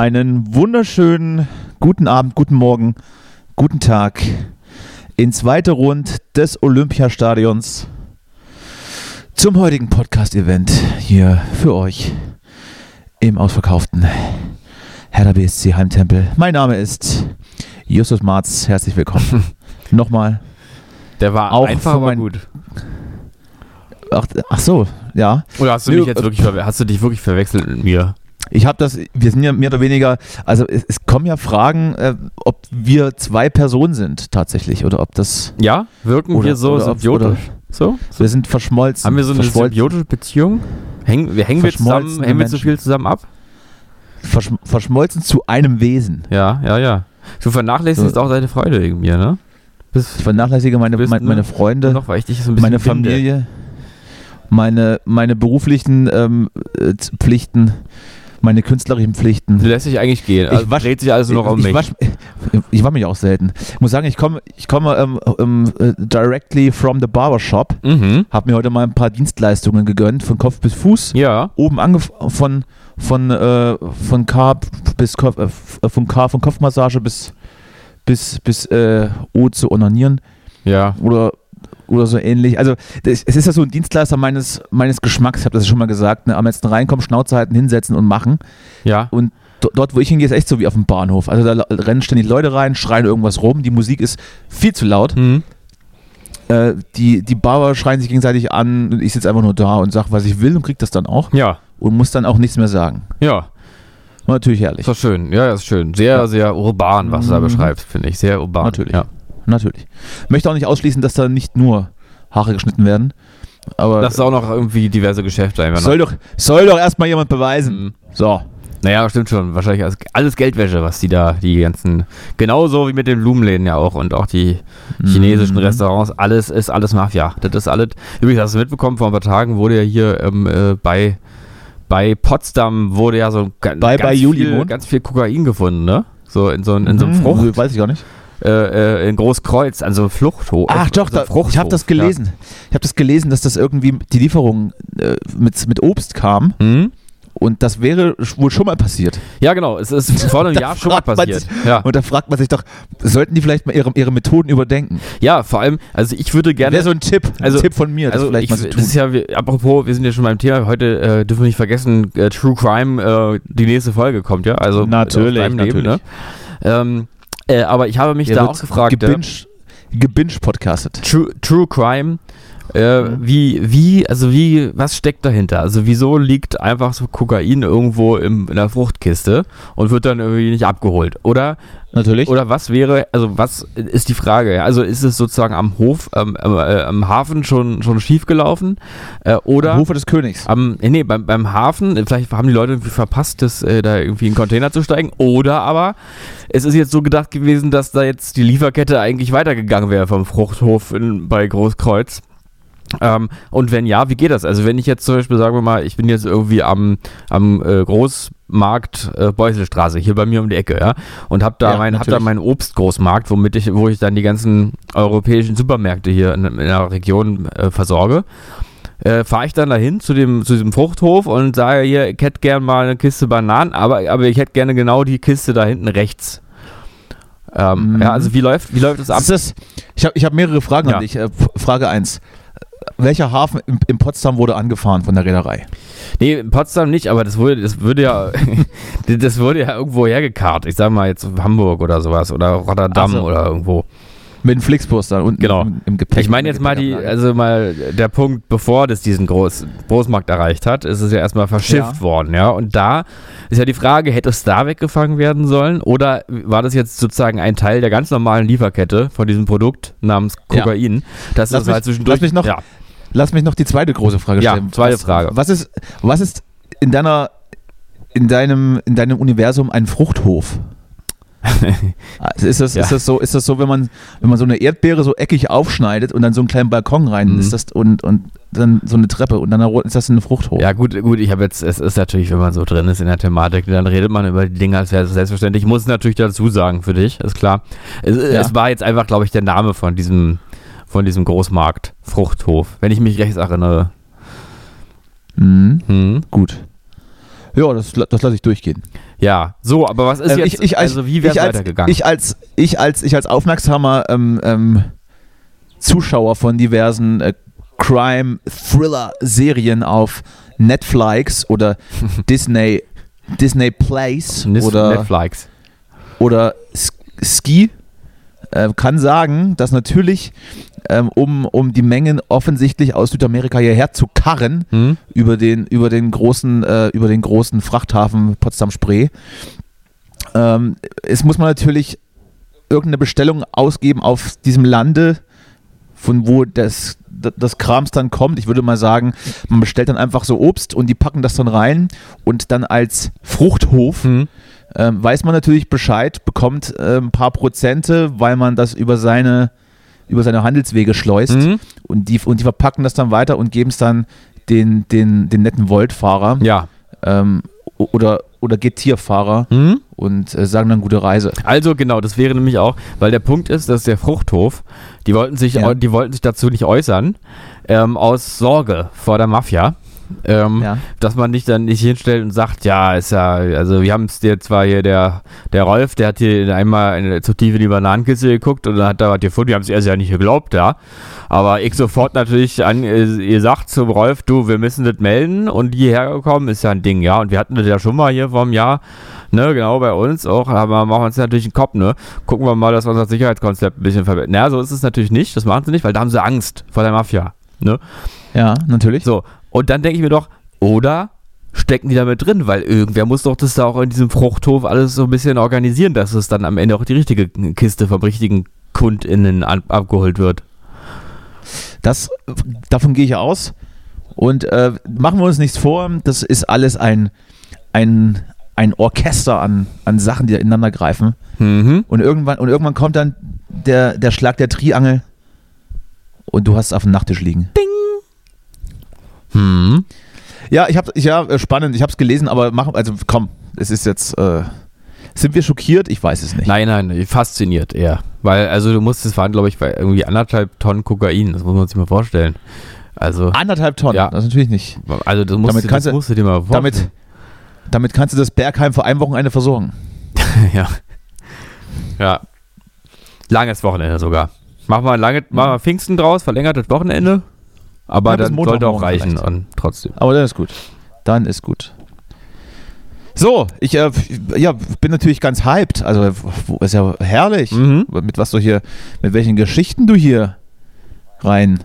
Einen wunderschönen guten Abend, guten Morgen, guten Tag in zweiter Rund des Olympiastadions zum heutigen Podcast-Event hier für euch im ausverkauften Hertha BSC Heimtempel. Mein Name ist Justus Marz. Herzlich willkommen. Nochmal. Der war Auch einfach aber mein- gut. Ach, ach so, ja. Oder hast du, mich jetzt äh, wirklich, hast du dich wirklich verwechselt mit mir? Ich habe das, wir sind ja mehr oder weniger, also es, es kommen ja Fragen, äh, ob wir zwei Personen sind tatsächlich oder ob das, Ja? Wirken Oder- wir so symbiotisch? So? wir sind verschmolzen. Haben wir so eine symbiotische Beziehung? Hängen, wir hängen wir zusammen, hängen wir zu viel zusammen ab? verschm verschmolzen zu einem Wesen. Ja, ja, ja. Du vernachlässigst So. auch deine Freude wegen mir, ne? Ich Bist vernachlässige meine, meine, nur- meine Freunde, noch, ich so meine. Familie, meine, meine beruflichen ähm, äh, Pflichten, meine künstlerischen Pflichten. Lässt dich eigentlich gehen. Also Ich wasch- dreht sich nur noch um ich, mich. wasch, ich war mich auch selten. Ich muss sagen, ich komme ich komme ähm, ähm, äh, directly from the barbershop. mhm. Habe mir heute mal ein paar Dienstleistungen gegönnt, von Kopf bis Fuß. Ja. Oben angefangen von von äh, von K bis Kopf, äh, f- von K von Kopfmassage bis bis bis äh, O zu onanieren Ja. oder oder so ähnlich. Also das, es ist ja so ein Dienstleister meines meines Geschmacks. Ich habe das ja schon mal gesagt. Ne? Am besten reinkommen, Schnauze halten, hinsetzen und machen. Ja. Und do- dort, wo ich hingehe, ist echt so wie auf dem Bahnhof. Also da rennen ständig Leute rein, schreien irgendwas rum. Die Musik ist viel zu laut. Mhm. Äh, die, die Barber schreien sich gegenseitig an. Und ich sitze einfach nur da und sage, was ich will und krieg das dann auch. Ja. Und muss dann auch nichts mehr sagen. Ja. War natürlich herrlich. Ist doch schön. Ja, ist schön. Sehr, Ja. sehr urban, was du da Mhm. beschreibst, finde ich. Sehr urban. Natürlich. Ja. Natürlich. Möchte auch nicht ausschließen, dass da nicht nur Haare geschnitten werden. Aber Dass es auch noch irgendwie diverse Geschäfte einfach soll, doch, soll doch erstmal jemand beweisen. Mhm. So. Naja, stimmt schon. Wahrscheinlich alles, Geldwäsche, was die da, die ganzen, genauso wie mit den Blumenläden ja auch und auch die chinesischen Mhm. Restaurants, alles ist alles Mafia. Das ist alles. Übrigens, hast du mitbekommen, vor ein paar Tagen wurde ja hier ähm, äh, bei, bei Potsdam wurde ja so Bei- ganz, bei viel, ganz viel Kokain gefunden, ne? So in so, in so einem Mhm, Frucht, Weiß ich gar nicht. Äh, äh, in Großkreuz, an so einem Fluchthof. Ach doch, so da, ich habe das gelesen. Ich habe das gelesen, dass das irgendwie die Lieferung äh, mit, mit Obst kam. Ja. Mhm. Und das wäre wohl schon mal passiert. ja, genau. Es ist vor einem Jahr schon mal passiert. sich- Ja. Und da fragt man sich doch, sollten die vielleicht mal ihre, ihre Methoden überdenken? ja, vor allem, also ich würde gerne. Wäre so ein Tipp, ein Also- Tipp von mir, das Also vielleicht ich, mal das tun. ist ja, wir- apropos, wir sind ja schon beim Thema, heute äh, dürfen wir nicht vergessen, äh, True Crime, äh, die nächste Folge kommt, ja, also Natürlich, deinem Leben, ne? ähm, äh, aber ich habe mich Der da auch gefragt, ja, gebinge, gebinge podcastet. True, True Crime, äh, Mhm. wie, wie, also wie, was steckt dahinter? Also wieso liegt einfach so Kokain irgendwo im, in der Fruchtkiste und wird dann irgendwie nicht abgeholt? Oder Natürlich. oder was wäre, also was ist die Frage? Also ist es sozusagen am Hof, ähm, äh, am Hafen schon, schon schief gelaufen? Äh, oder Hofe des Königs. am, äh, nee, beim, beim Hafen, vielleicht haben die Leute irgendwie verpasst, das, äh, da irgendwie in einen Container zu steigen. Oder aber es ist jetzt so gedacht gewesen, dass da jetzt die Lieferkette eigentlich weitergegangen wäre vom Fruchthof in, bei Großkreuz. Ähm, und wenn ja, wie geht das? Also wenn ich jetzt zum Beispiel, sagen wir mal, ich bin jetzt irgendwie am, am äh, Großmarkt äh, Beuselstraße, hier bei mir um die Ecke, ja, und hab da, Ja, mein, hab da meinen Obstgroßmarkt, womit ich, wo ich dann die ganzen europäischen Supermärkte hier in, in der Region äh, versorge. Äh, fahre ich dann dahin zu dem zu diesem Fruchthof und sage hier, ich hätte gerne mal eine Kiste Bananen, aber, aber ich hätte gerne genau die Kiste da hinten rechts. Ähm, Mhm. Ja, also wie läuft, wie läuft das ab? Ist das, ich habe ich hab mehrere Fragen Ja. an dich. Äh, Frage 1. Welcher Hafen in, in Potsdam wurde angefahren von der Reederei? Nee, in Potsdam nicht, aber das wurde, das würde ja, das wurde ja irgendwo hergekarrt. Ich sag mal jetzt Hamburg oder sowas oder Rotterdam so. oder irgendwo. Mit dem Flixbus da unten Genau. im, im Gepäck. Ich meine jetzt mal die, also mal der Punkt, bevor das diesen Groß, Großmarkt erreicht hat, ist es ja erstmal verschifft Ja. worden, ja. Und da ist ja die Frage, hätte es da weggefangen werden sollen oder war das jetzt sozusagen ein Teil der ganz normalen Lieferkette von diesem Produkt namens Ja. Kokain? Das Lass ist mich- halt zwischendurch. lass mich noch- ja. lass mich noch die zweite große Frage Ja, stellen. zweite was, Frage. Was ist, was ist in deiner, in deinem, in deinem Universum ein Fruchthof? Ist, das, Ja. ist das so, ist das so, wenn man, wenn man so eine Erdbeere so eckig aufschneidet und dann so einen kleinen Balkon rein Mhm. ist das und, und dann so eine Treppe und dann ist das ein Fruchthof? Ja, gut, gut, ich habe jetzt, es ist natürlich, wenn man so drin ist in der Thematik, dann redet man über die Dinge als wäre es selbstverständlich. Ich muss natürlich dazu sagen für dich, ist klar. Es, es war jetzt einfach, glaube ich, der Name von diesem, von diesem Großmarkt, Fruchthof, wenn ich mich recht erinnere. Mhm. Hm. Gut. Ja, das, das lasse ich durchgehen. Ja, so, aber was ist Ähm, jetzt, ich, ich, als- also wie wäre es weitergegangen? Ich als, ich als, ich als aufmerksamer ähm, ähm, Zuschauer von diversen äh, Crime-Thriller-Serien auf Netflix oder Disney, Disney Nis- oder, Netflix. oder Ski äh, kann sagen, dass natürlich, ähm, um, um die Mengen offensichtlich aus Südamerika hierher zu karren, Hm? über den, über den großen, äh, über den großen Frachthafen Potsdam-Spree. Ähm, es muss man natürlich irgendeine Bestellung ausgeben auf diesem Lande, von wo das, das Krams dann kommt. Ich würde mal sagen, man bestellt dann einfach so Obst und die packen das dann rein und dann als Fruchthof Hm? ähm, weiß man natürlich Bescheid, bekommt äh, ein paar Prozente, weil man das über seine, über seine Handelswege schleust Hm? und die, und die verpacken das dann weiter und geben es dann den, den, den netten Volt-Fahrer Ja. ähm, oder, oder Getierfahrer Hm? und äh, sagen dann gute Reise. Also genau, das wäre nämlich auch, weil der Punkt ist, dass der Fruchthof, die wollten sich, Ja. die wollten sich dazu nicht äußern, ähm, aus Sorge vor der Mafia. Ähm, Ja. Dass man nicht dann nicht hinstellt und sagt, ja, ist ja, also wir haben es dir zwar hier, der, der Rolf, der hat hier einmal eine, zu tief in die Bananenkiste geguckt und dann hat da was gefunden, wir haben es erst ja nicht geglaubt, ja. Aber ich sofort natürlich an, äh, ihr sagt zum Rolf, du, wir müssen das melden und hierher gekommen ist ja ein Ding, ja. Und wir hatten das ja schon mal hier vor einem Jahr, ne, genau bei uns auch, aber machen wir uns natürlich einen Kopf, ne. Gucken wir mal, dass wir unser Sicherheitskonzept ein bisschen verbessern. Na, so ist es natürlich nicht, das machen sie nicht, weil da haben sie Angst vor der Mafia, ne. Ja, natürlich. So, und dann denke ich mir doch, oder stecken die da mit drin, weil irgendwer muss doch das da auch in diesem Fruchthof alles so ein bisschen organisieren, dass es dann am Ende auch die richtige Kiste vom richtigen KundInnen abgeholt wird. Das, davon gehe ich aus. Und äh, machen wir uns nichts vor, das ist alles ein, ein, ein Orchester an, an Sachen, die da ineinander greifen. Mhm. Und irgendwann, und irgendwann kommt dann der, der Schlag der Triangel und du hast es auf dem Nachttisch liegen. Hm. Ja, ich habe ja äh, spannend, ich habe es gelesen, aber mach, also komm, es ist jetzt äh, sind wir schockiert? Ich weiß es nicht. Nein, nein, fasziniert eher. Weil, also du musst, es waren, glaube ich, bei irgendwie anderthalb Tonnen Kokain, das muss man sich mal vorstellen. Also, Anderthalb Tonnen, Ja. das natürlich nicht. also das musst, Damit du, kannst das du- musst du dir mal vorstellen. Damit, damit kannst du das Bergheim für ein Wochenende versorgen. ja. Ja. Langes Wochenende sogar. Machen wir, lange, machen wir Pfingsten draus, verlängertes Wochenende. Aber dann sollte auch reichen und trotzdem. Aber dann ist gut. Dann ist gut. So, ich äh, ja, bin natürlich ganz hyped. Also, ist ja herrlich, Mhm. mit was du hier, mit welchen Geschichten du hier rein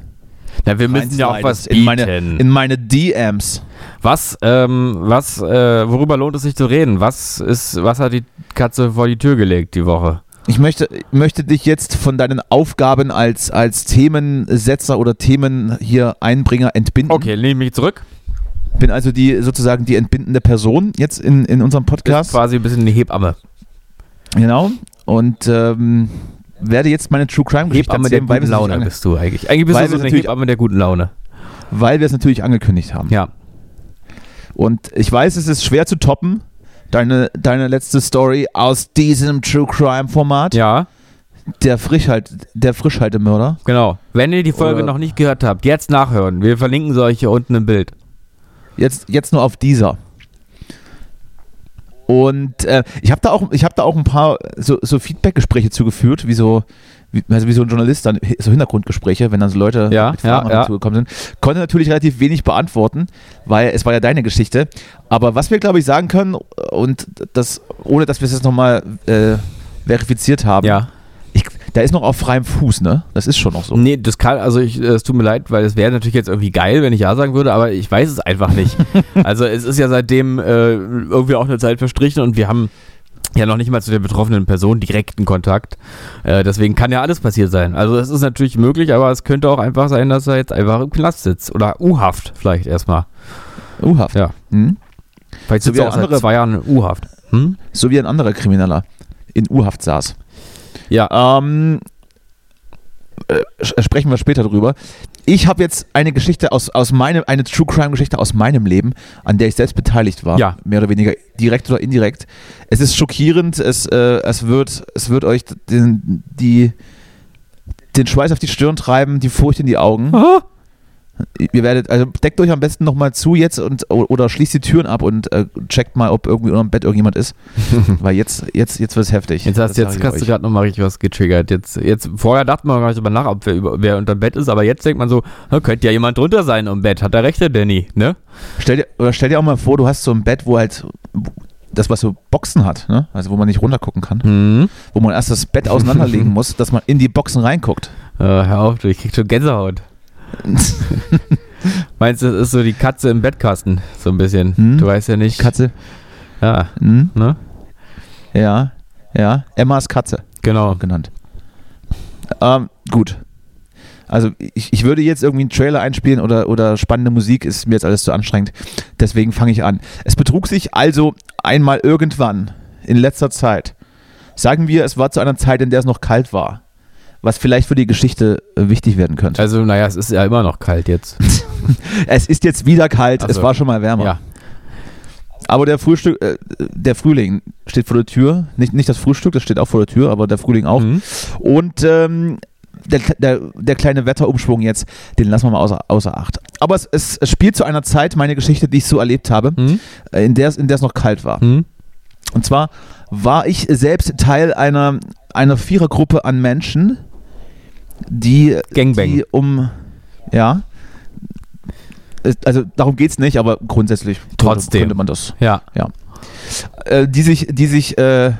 Ja, wir müssen ja auch was in meine, in meine DMs. was, ähm, was, äh, worüber lohnt es sich zu reden? Was ist, was hat die Katze vor die Tür gelegt die Woche? Ich möchte, möchte dich jetzt von deinen Aufgaben als, als Themensetzer oder Themen hier Einbringer entbinden. Okay, nehme ich mich zurück. Bin also die sozusagen die entbindende Person jetzt in, in unserem Ist Podcast. quasi ein bisschen eine Hebamme. Genau. Und ähm, werde jetzt meine True Crime Geschichte Hebamme der erzählen, weil guten Laune bist du eigentlich. Eigentlich bist du so eine natürlich- Hebamme der guten Laune. weil wir es natürlich angekündigt haben. Ja. Und ich weiß, es ist schwer zu toppen. Deine, deine letzte Story aus diesem True Crime Format. Ja, Der Frischhalt, der Frischhaltemörder. genau. Wenn ihr die Folge Oder- noch nicht gehört habt, jetzt nachhören. Wir verlinken sie euch hier unten im Bild. Jetzt, jetzt nur auf dieser. Und äh, ich habe da auch, ich habe da auch ein paar so, so Feedback-Gespräche zugeführt, wie so, wie, also wie so ein Journalist dann so Hintergrundgespräche, wenn dann so Leute Ja, mit Fragen ja, ja. dazugekommen sind. Konnte natürlich relativ wenig beantworten, weil es war ja deine Geschichte. Aber was wir glaube ich sagen können und das, ohne dass wir es jetzt nochmal äh, verifiziert haben, Ja. ich, da ist noch auf freiem Fuß, ne? Das ist schon noch so. Nee, das kann, also ich, es tut mir leid, weil es wäre natürlich jetzt irgendwie geil, wenn ich Ja sagen würde, aber ich weiß es einfach nicht. also es ist ja seitdem äh, irgendwie auch eine Zeit verstrichen und wir haben ja noch nicht mal zu der betroffenen Person direkten Kontakt. Äh, deswegen kann ja alles passiert sein. Also es ist natürlich möglich, aber es könnte auch einfach sein, dass er jetzt einfach im Knast sitzt. Oder U-Haft vielleicht erstmal. U-Haft. Ja. Hm? Vielleicht So sitzt wie er auch andere- seit zwei Jahren in U-Haft. Hm? So wie ein anderer Krimineller in U-Haft saß. Ja. Ähm, äh, sprechen wir später drüber. Ich habe jetzt eine Geschichte aus, aus meinem, eine True Crime Geschichte aus meinem Leben, an der ich selbst beteiligt war. Ja. Mehr oder weniger direkt oder indirekt. Es ist schockierend, es, äh, es, wird, es wird euch den, die, den Schweiß auf die Stirn treiben, die Furcht in die Augen. Ah. Ihr werdet, also deckt euch am besten nochmal zu jetzt und oder schließt die Türen ab und äh, checkt mal, ob irgendwie unterm Bett irgendjemand ist. Weil jetzt, jetzt, jetzt wird es heftig. Jetzt, hast, jetzt hast du gerade nochmal richtig was getriggert. Jetzt, jetzt, vorher dachte man gar nicht drüber nach, ob wer, über, wer unter dem Bett ist, aber jetzt denkt man so, könnte ja jemand drunter sein im Bett. Hat der recht, der Danny, ne? Stell dir, oder stell dir auch mal vor, du hast so ein Bett, wo halt das, was so Boxen hat, ne? also wo man nicht runtergucken kann, Hm. wo man erst das Bett auseinanderlegen muss, dass man in die Boxen reinguckt. Äh, hör auf, du, ich krieg schon Gänsehaut. Meinst du, das ist so die Katze im Bettkasten, so ein bisschen. Hm? Du weißt ja nicht. Katze. Ja, Hm? ne? Ja, ja. Emmas Katze Genau. genannt. Ähm, gut. Also ich, ich würde jetzt irgendwie einen Trailer einspielen oder, oder spannende Musik, ist mir jetzt alles zu anstrengend. Deswegen fange ich an. Es betrug sich also einmal irgendwann in letzter Zeit. Sagen wir, es war zu einer Zeit, in der es noch kalt war. Was vielleicht für die Geschichte äh, wichtig werden könnte. Also, naja, es ist ja immer noch kalt jetzt. Es ist jetzt wieder kalt, Ach es so. war schon mal wärmer. Ja. Aber der Frühstück, äh, der Frühling steht vor der Tür. Nicht, nicht das Frühstück, das steht auch vor der Tür, aber der Frühling auch. Mhm. Und ähm, der, der, der kleine Wetterumschwung jetzt, den lassen wir mal außer, außer Acht. Aber es, es, es spielt zu einer Zeit, meine Geschichte, die ich so erlebt habe, Mhm. äh, in der es in der es noch kalt war. Mhm. Und zwar war ich selbst Teil einer, einer Vierergruppe an Menschen, die, Gangbang. die um, ja, also darum geht es nicht, aber grundsätzlich könnte- Trotzdem. könnte man das Ja. äh, die sich, die sich, äh,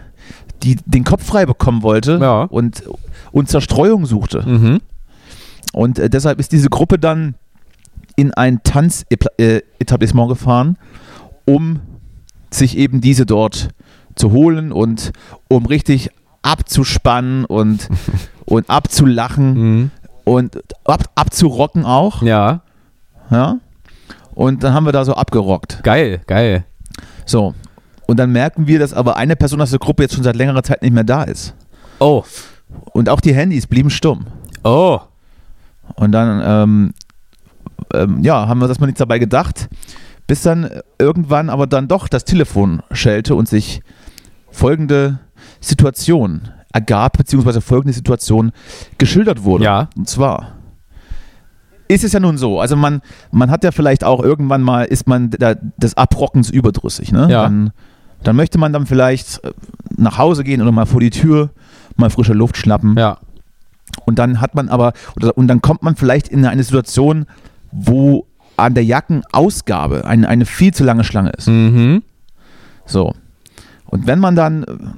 die den Kopf frei bekommen wollte Ja. und, und Zerstreuung suchte. Mhm. Und äh, deshalb ist diese Gruppe dann in ein Tanzetablissement gefahren, um sich eben diese dort zu holen und um richtig abzuspannen und, und abzulachen Mhm. und ab, abzurocken auch. Ja. Ja? Und dann haben wir da so abgerockt. Geil, geil. So. Und dann merken wir, dass aber eine Person aus der Gruppe jetzt schon seit längerer Zeit nicht mehr da ist. Oh. Und auch die Handys blieben stumm. Oh. Und dann, ähm, ähm, ja, haben wir das mal nichts dabei gedacht, bis dann irgendwann aber dann doch das Telefon schellte und sich folgende Situation ergab, beziehungsweise folgende Situation geschildert wurde. Ja. Und zwar ist es ja nun so, also man, man hat ja vielleicht auch irgendwann mal, ist man da, des Abrockens überdrüssig, ne? Ja. Dann, dann möchte man dann vielleicht äh, nach Hause gehen oder mal vor die Tür, mal frische Luft schnappen. Ja. Und dann hat man aber, und dann kommt man vielleicht in eine Situation, wo an der Jackenausgabe eine, eine viel zu lange Schlange ist. Mhm. So. Und wenn man dann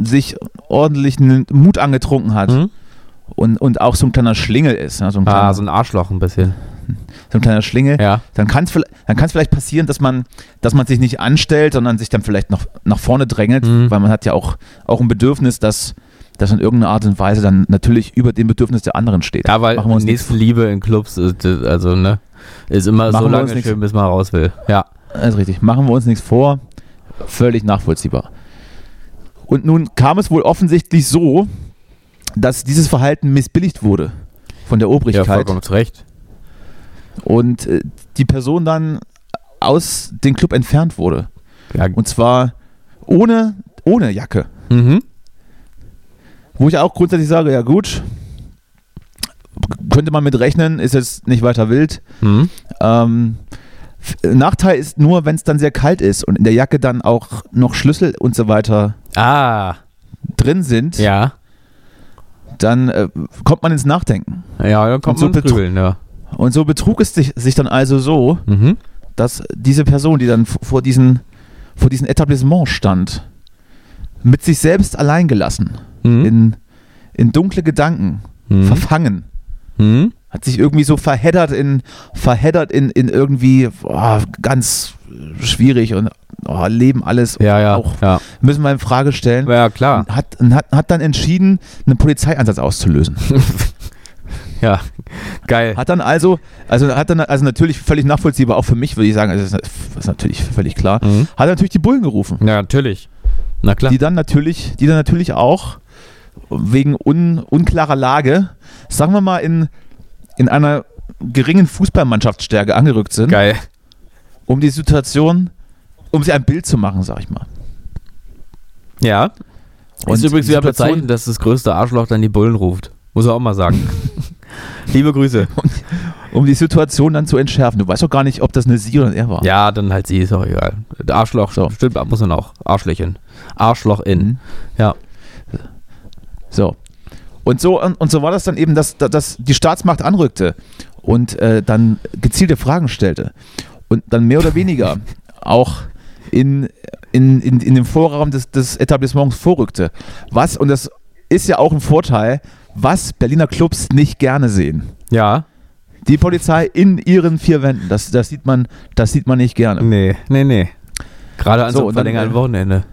sich ordentlich einen Mut angetrunken hat Mhm. und, und auch so ein kleiner Schlingel ist, ja, so, ein kleiner, Ah, so ein Arschloch ein bisschen. so ein kleiner Schlingel, Ja. dann kann es dann kann's vielleicht passieren, dass man, dass man sich nicht anstellt, sondern sich dann vielleicht noch nach vorne drängelt, Mhm. weil man hat ja auch, auch ein Bedürfnis, dass das in irgendeiner Art und Weise dann natürlich über dem Bedürfnis der anderen steht. Ja, weil Machen wir Nächstenliebe in Clubs, ist, äh, also, ne, ist immer Machen so lange schön, bis man raus will. Ja. Das ist richtig. Machen wir uns nichts vor. Völlig nachvollziehbar. Und nun kam es wohl offensichtlich so, dass dieses Verhalten missbilligt wurde von der Ja, Obrigkeit vollkommen zu Recht. und äh, die Person dann aus dem Club entfernt wurde. Ja. Und zwar ohne, ohne Jacke. Mhm. Wo ich auch grundsätzlich sage, ja gut, könnte man mit rechnen, ist jetzt nicht weiter wild. Mhm. Ähm, Nachteil ist nur, wenn es dann sehr kalt ist und in der Jacke dann auch noch Schlüssel und so weiter Ah, drin sind, ja. dann äh, kommt man ins Nachdenken. Ja, dann kommt Und so man betru- Grübeln, ja. Und so betrug es sich, sich dann also so, Mhm. dass diese Person, die dann vor diesen, vor diesem Etablissement stand, mit sich selbst allein gelassen, Mhm. in, in dunkle Gedanken, Mhm. verfangen, Mhm. Hat sich irgendwie so verheddert in, verheddert in, in irgendwie boah, ganz schwierig und oh, Leben alles Ja, ja. auch ja. müssen wir in Frage stellen. ja, klar. Hat, hat, hat dann entschieden, einen Polizeieinsatz auszulösen. Ja, geil. Hat dann also, also hat dann also natürlich völlig nachvollziehbar, auch für mich würde ich sagen, also das ist natürlich völlig klar, Mhm. hat natürlich die Bullen gerufen. Ja, natürlich. Na klar. Die dann natürlich, die dann natürlich auch wegen un, unklarer Lage, sagen wir mal, in, in einer geringen Fußballmannschaftsstärke angerückt sind, Geil. um die Situation, um sie ein Bild zu machen, sag ich mal. Ja. Und ist übrigens wieder bezeichnend, dass das größte Arschloch dann die Bullen ruft. Muss er auch mal sagen. Liebe Grüße. Um die Situation dann zu entschärfen. Du weißt doch gar nicht, ob das eine sie oder ein er war. Ja, dann halt sie, ist auch egal. Arschloch, So. stimmt, muss man auch. Arschlöchen. Arschloch in. Mhm. Ja. So. Und so, und, so war das dann eben, dass, dass die Staatsmacht anrückte und äh, dann gezielte Fragen stellte. Und dann mehr oder weniger auch in, in, in, in den Vorraum des, des Etablissements vorrückte. Was, und das ist ja auch ein Vorteil, was Berliner Clubs nicht gerne sehen. Ja. Die Polizei in ihren vier Wänden, das, das, sieht, man, das sieht man nicht gerne. Nee, nee, nee. Gerade an So, so, einem verlängerten äh, Wochenende.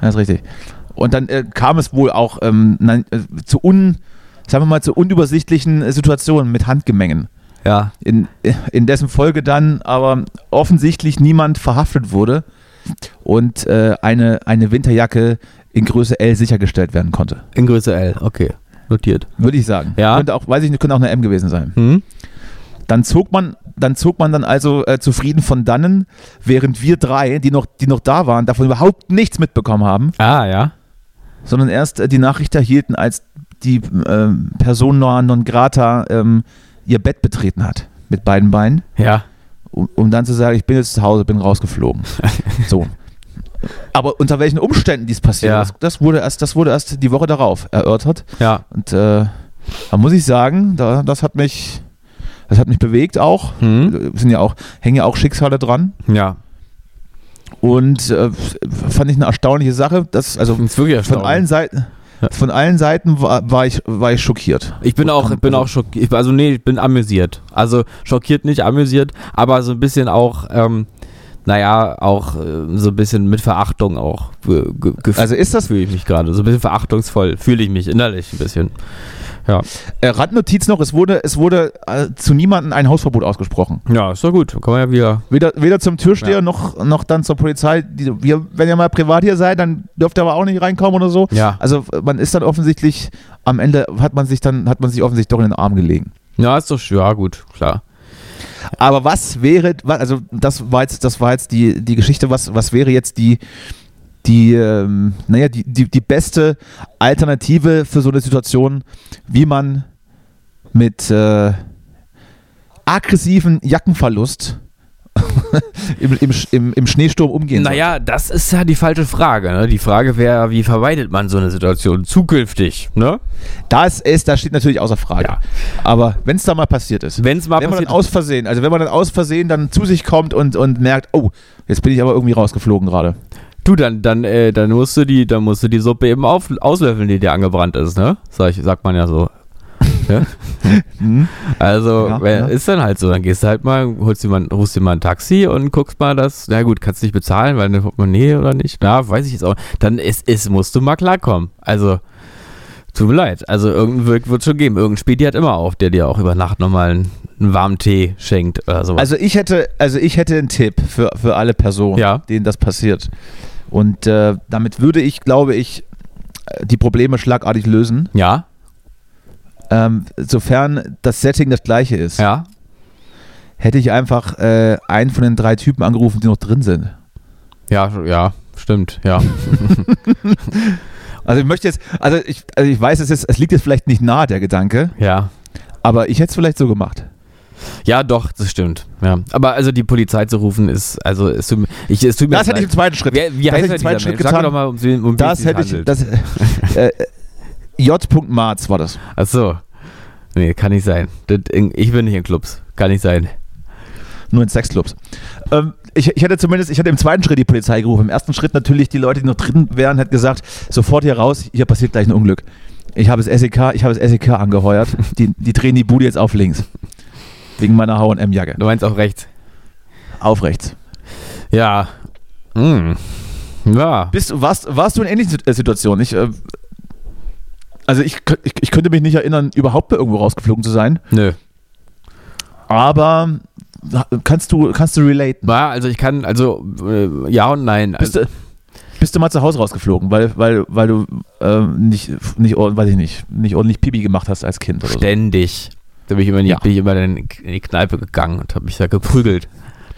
Das ist richtig. Und dann äh, kam es wohl auch ähm, nein, äh, zu un, sagen wir mal, zu unübersichtlichen äh, Situationen mit Handgemengen. Ja. In, in dessen Folge dann aber offensichtlich niemand verhaftet wurde und äh, eine, eine Winterjacke in Größe L sichergestellt werden konnte. In Größe L. Okay. Notiert. Würde ich sagen. Ja. Könnte auch, weiß ich nicht, könnte auch eine M gewesen sein. Hm? Dann zog man, dann zog man dann also äh, zufrieden von dannen, während wir drei, die noch, die noch da waren, davon überhaupt nichts mitbekommen haben, Ah, ja. Sondern erst äh, die Nachricht erhielten, als die ähm, Person non non grata ähm, ihr Bett betreten hat mit beiden Beinen, Ja. um, um dann zu sagen, ich bin jetzt zu Hause, bin rausgeflogen. so. Aber unter welchen Umständen dies passiert, Ja. das, das, wurde erst, das wurde erst die Woche darauf erörtert. Ja. Und äh, da muss ich sagen, da, das hat mich, das hat mich bewegt auch. Hm? Sind ja auch, hängen ja auch Schicksale dran. Ja. Und äh, fand ich eine erstaunliche Sache. Das, also Ist wirklich von allen. Seiten, von allen Seiten war, war, ich, war ich schockiert. Ich bin auch, bin auch schockiert. Also, nee, ich bin amüsiert. Also, schockiert nicht, amüsiert, aber so ein bisschen auch, ähm, naja, auch äh, so ein bisschen mit Verachtung auch. ge- ge- gef- Also ist das, fühle ich mich gerade. So ein bisschen verachtungsvoll fühle ich mich innerlich ein bisschen. Ja. äh, Randnotiz noch, es wurde, es wurde äh, zu niemandem ein Hausverbot ausgesprochen. Ja, ist doch gut. Kann man ja wieder. Weder, weder zum Türsteher Ja. noch, noch dann zur Polizei. Die, wir, wenn ihr mal privat hier seid, dann dürft ihr aber auch nicht reinkommen oder so. Ja. Also man ist dann offensichtlich, am Ende hat man sich dann, hat man sich offensichtlich doch in den Arm gelegen. Ja, ist doch, ja, gut, klar. Aber was wäre, also das war jetzt, das war jetzt die, die Geschichte, was, was wäre jetzt die, die, ähm, naja, die, die, die beste Alternative für so eine Situation, wie man mit äh, aggressiven Jackenverlust im, im, im, im Schneesturm umgehen. Naja, das ist ja die falsche Frage. Ne? Die Frage wäre, wie vermeidet man so eine Situation zukünftig? Ne? Das ist, das steht natürlich außer Frage. Ja. Aber wenn es da mal passiert ist, Wenn es mal wenn man dann aus Versehen, also wenn man dann aus Versehen dann zu sich kommt und, und merkt, oh, jetzt bin ich aber irgendwie rausgeflogen gerade. Du, dann, dann, äh, dann musst du die, dann musst du die Suppe eben auf, auslöffeln, die dir angebrannt ist, ne? Sag ich, sagt man ja so. Ja? Hm? Also, Ja, ja. ist dann halt so. Dann gehst du halt mal, holst dir mal, rufst dir mal ein Taxi und guckst mal das. Na gut, kannst nicht bezahlen, weil eine Portemonnaie oder nicht. Na, weiß ich jetzt auch. Dann ist, ist, musst du mal klarkommen. Also, tut mir leid. Also, irgendein Wirk wird schon geben. Irgendein Spedi hat immer auf, der dir auch über Nacht nochmal einen, einen warmen Tee schenkt oder sowas. Also ich hätte, also ich hätte einen Tipp für, für alle Personen, denen das passiert. Und äh, damit würde ich, glaube ich, die Probleme schlagartig lösen, ja, ähm, sofern das Setting das gleiche ist. ja. Hätte ich einfach äh, einen von den drei Typen angerufen, die noch drin sind. Ja, ja, stimmt, ja. Also ich möchte jetzt, also ich, also ich weiß, es, ist, es liegt jetzt vielleicht nicht nahe, der Gedanke, ja. aber ich hätte es vielleicht so gemacht. Ja, doch, das stimmt. Ja. Aber also die Polizei zu rufen ist, also es tut, ich, es tut mir Das hätte ich im zweiten Schritt. Wie, wie das heißt hätte ich im zweiten Schritt Mensch? Sag getan. doch mal, um, um wen Das hätte ich, das, äh, äh, J. Marz war das. Ach so. Nee, kann nicht sein. Ich bin nicht in Clubs. Kann nicht sein. Nur in Sexclubs. Ähm, ich, ich hätte zumindest, ich hätte im zweiten Schritt die Polizei gerufen. Im ersten Schritt natürlich die Leute, die noch drin wären, hätte gesagt, sofort hier raus, hier passiert gleich ein Unglück. Ich habe das SEK, ich habe das SEK angeheuert. Die, die drehen die Bude jetzt auf links. Wegen meiner H&M-Jacke. Du meinst auch rechts. Auf rechts. Ja. Hm. Ja. Bist, du- warst, warst du in ähnlichen äh, Situationen? Ich, äh, also ich, ich, ich könnte mich nicht erinnern, überhaupt irgendwo rausgeflogen zu sein, Nö. aber kannst du, kannst du relaten? Ja, also ich kann, also äh, ja und nein. Bist Also, du, bist du mal zu Hause rausgeflogen, weil, weil, weil du äh, nicht, nicht, weiß ich nicht, nicht ordentlich Pipi gemacht hast als Kind oder so? Da bin ich immer, in die- Ja. bin ich immer in die Kneipe gegangen und habe mich da geprügelt.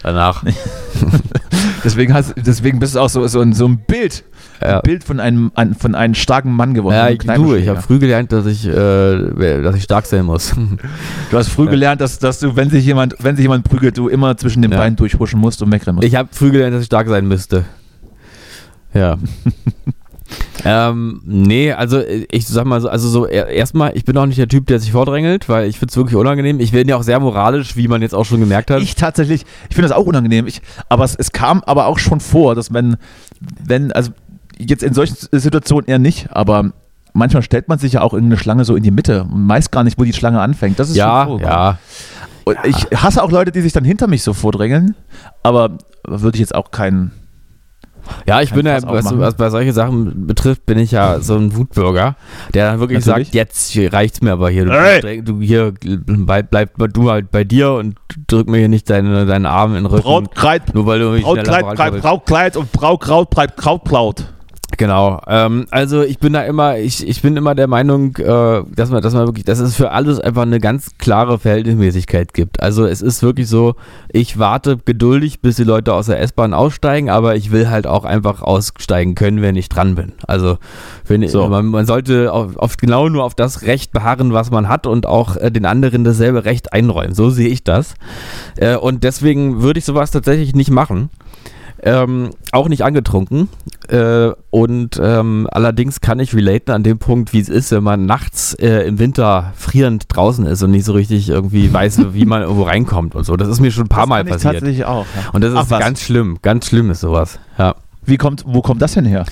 Danach. Deswegen, hast, deswegen bist du auch so, so, ein, so ein Bild, Ja. ein Bild von einem, ein, von einem starken Mann geworden. Ja, ich, du, ich habe früh gelernt, dass ich, äh, dass ich stark sein muss. Du hast früh Ja. gelernt, dass, dass du, wenn sich jemand, wenn sich jemand prügelt, du immer zwischen den Ja. Beinen durchhuschen musst und wegrennen musst. Ich habe früh gelernt, dass ich stark sein müsste. Ja. ähm, nee, also äh, ich sag mal so, also so er- erstmal, ich bin auch nicht der Typ, der sich vordrängelt, weil ich finde es wirklich unangenehm. Ich bin ja auch sehr moralisch, wie man jetzt auch schon gemerkt hat. Ich tatsächlich, ich finde das auch unangenehm. Ich, aber es, es kam aber auch schon vor, dass wenn, wenn, also jetzt in solchen Situationen eher nicht, aber manchmal stellt man sich ja auch irgendeine Schlange so in die Mitte und weiß gar nicht, wo die Schlange anfängt. Das ist ja, schon vorgekommen. ja. Und Ich hasse auch Leute, die sich dann hinter mich so vordrängeln, aber würde ich jetzt auch keinen. Ja, ich bin ja, was, was bei solchen Sachen betrifft, bin ich ja so ein Wutbürger, der dann wirklich Natürlich. sagt, jetzt reicht's mir aber hier. Du, Hey! du hier bleib, bleib du halt bei dir und drück mir hier nicht deine, deinen Arm in den Rücken. Brautkleid, nur weil du mich Brautkleid. Brautkleid und Braukraut bleibt Krautklaut. Genau. Ähm, also ich bin da immer, ich, ich bin immer der Meinung, äh, dass man, dass man wirklich, dass es für alles einfach eine ganz klare Verhältnismäßigkeit gibt. Also es ist wirklich so, ich warte geduldig, bis die Leute aus der S-Bahn aussteigen, aber ich will halt auch einfach aussteigen können, wenn ich dran bin. Also wenn, So. man, man sollte auf genau nur auf das Recht beharren, was man hat und auch äh, den anderen dasselbe Recht einräumen. So sehe ich das. Äh, und deswegen würde ich sowas tatsächlich nicht machen. Ähm, auch nicht angetrunken. Äh, und ähm, allerdings kann ich relaten an dem Punkt, wie es ist, wenn man nachts äh, im Winter frierend draußen ist und nicht so richtig irgendwie weiß, wie man irgendwo reinkommt und so. Das ist mir schon ein paar Mal kann ich passiert. tatsächlich auch. Ja. Und das Ach, ist was? ganz schlimm. Ganz schlimm ist sowas. Ja. Wie kommt, wo kommt das denn her?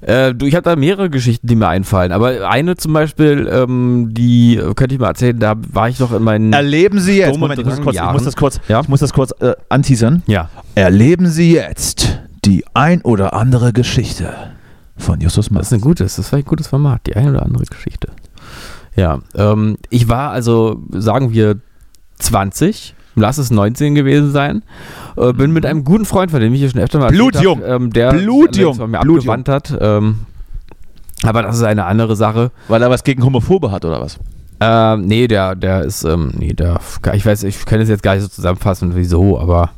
Äh, du, ich habe da mehrere Geschichten, die mir einfallen. Aber eine zum Beispiel, ähm, die äh, könnte ich mal erzählen, da war ich doch in meinen. Erleben Sie jetzt, Moment, ich muss, kurz, ich muss das kurz, Ja? ich muss das kurz äh, anteasern. ja. Erleben Sie jetzt die ein oder andere Geschichte von Justus Das Maß. ist ein gutes, das war ein gutes Format, die eine oder andere Geschichte. Ja, ähm, ich war also, sagen wir, 20, lass es 19 gewesen sein, äh, bin mit einem guten Freund, von dem ich hier schon öfter mal Blutjung. hab, ähm, der Blutjung. von mir Blutjung. abgewandt hat. Ähm, aber das ist eine andere Sache. Weil er was gegen Homophobe hat oder was? Ähm, nee, der, der ist, ähm, nee, der, ich weiß, ich kann es jetzt gar nicht so zusammenfassen, wieso, aber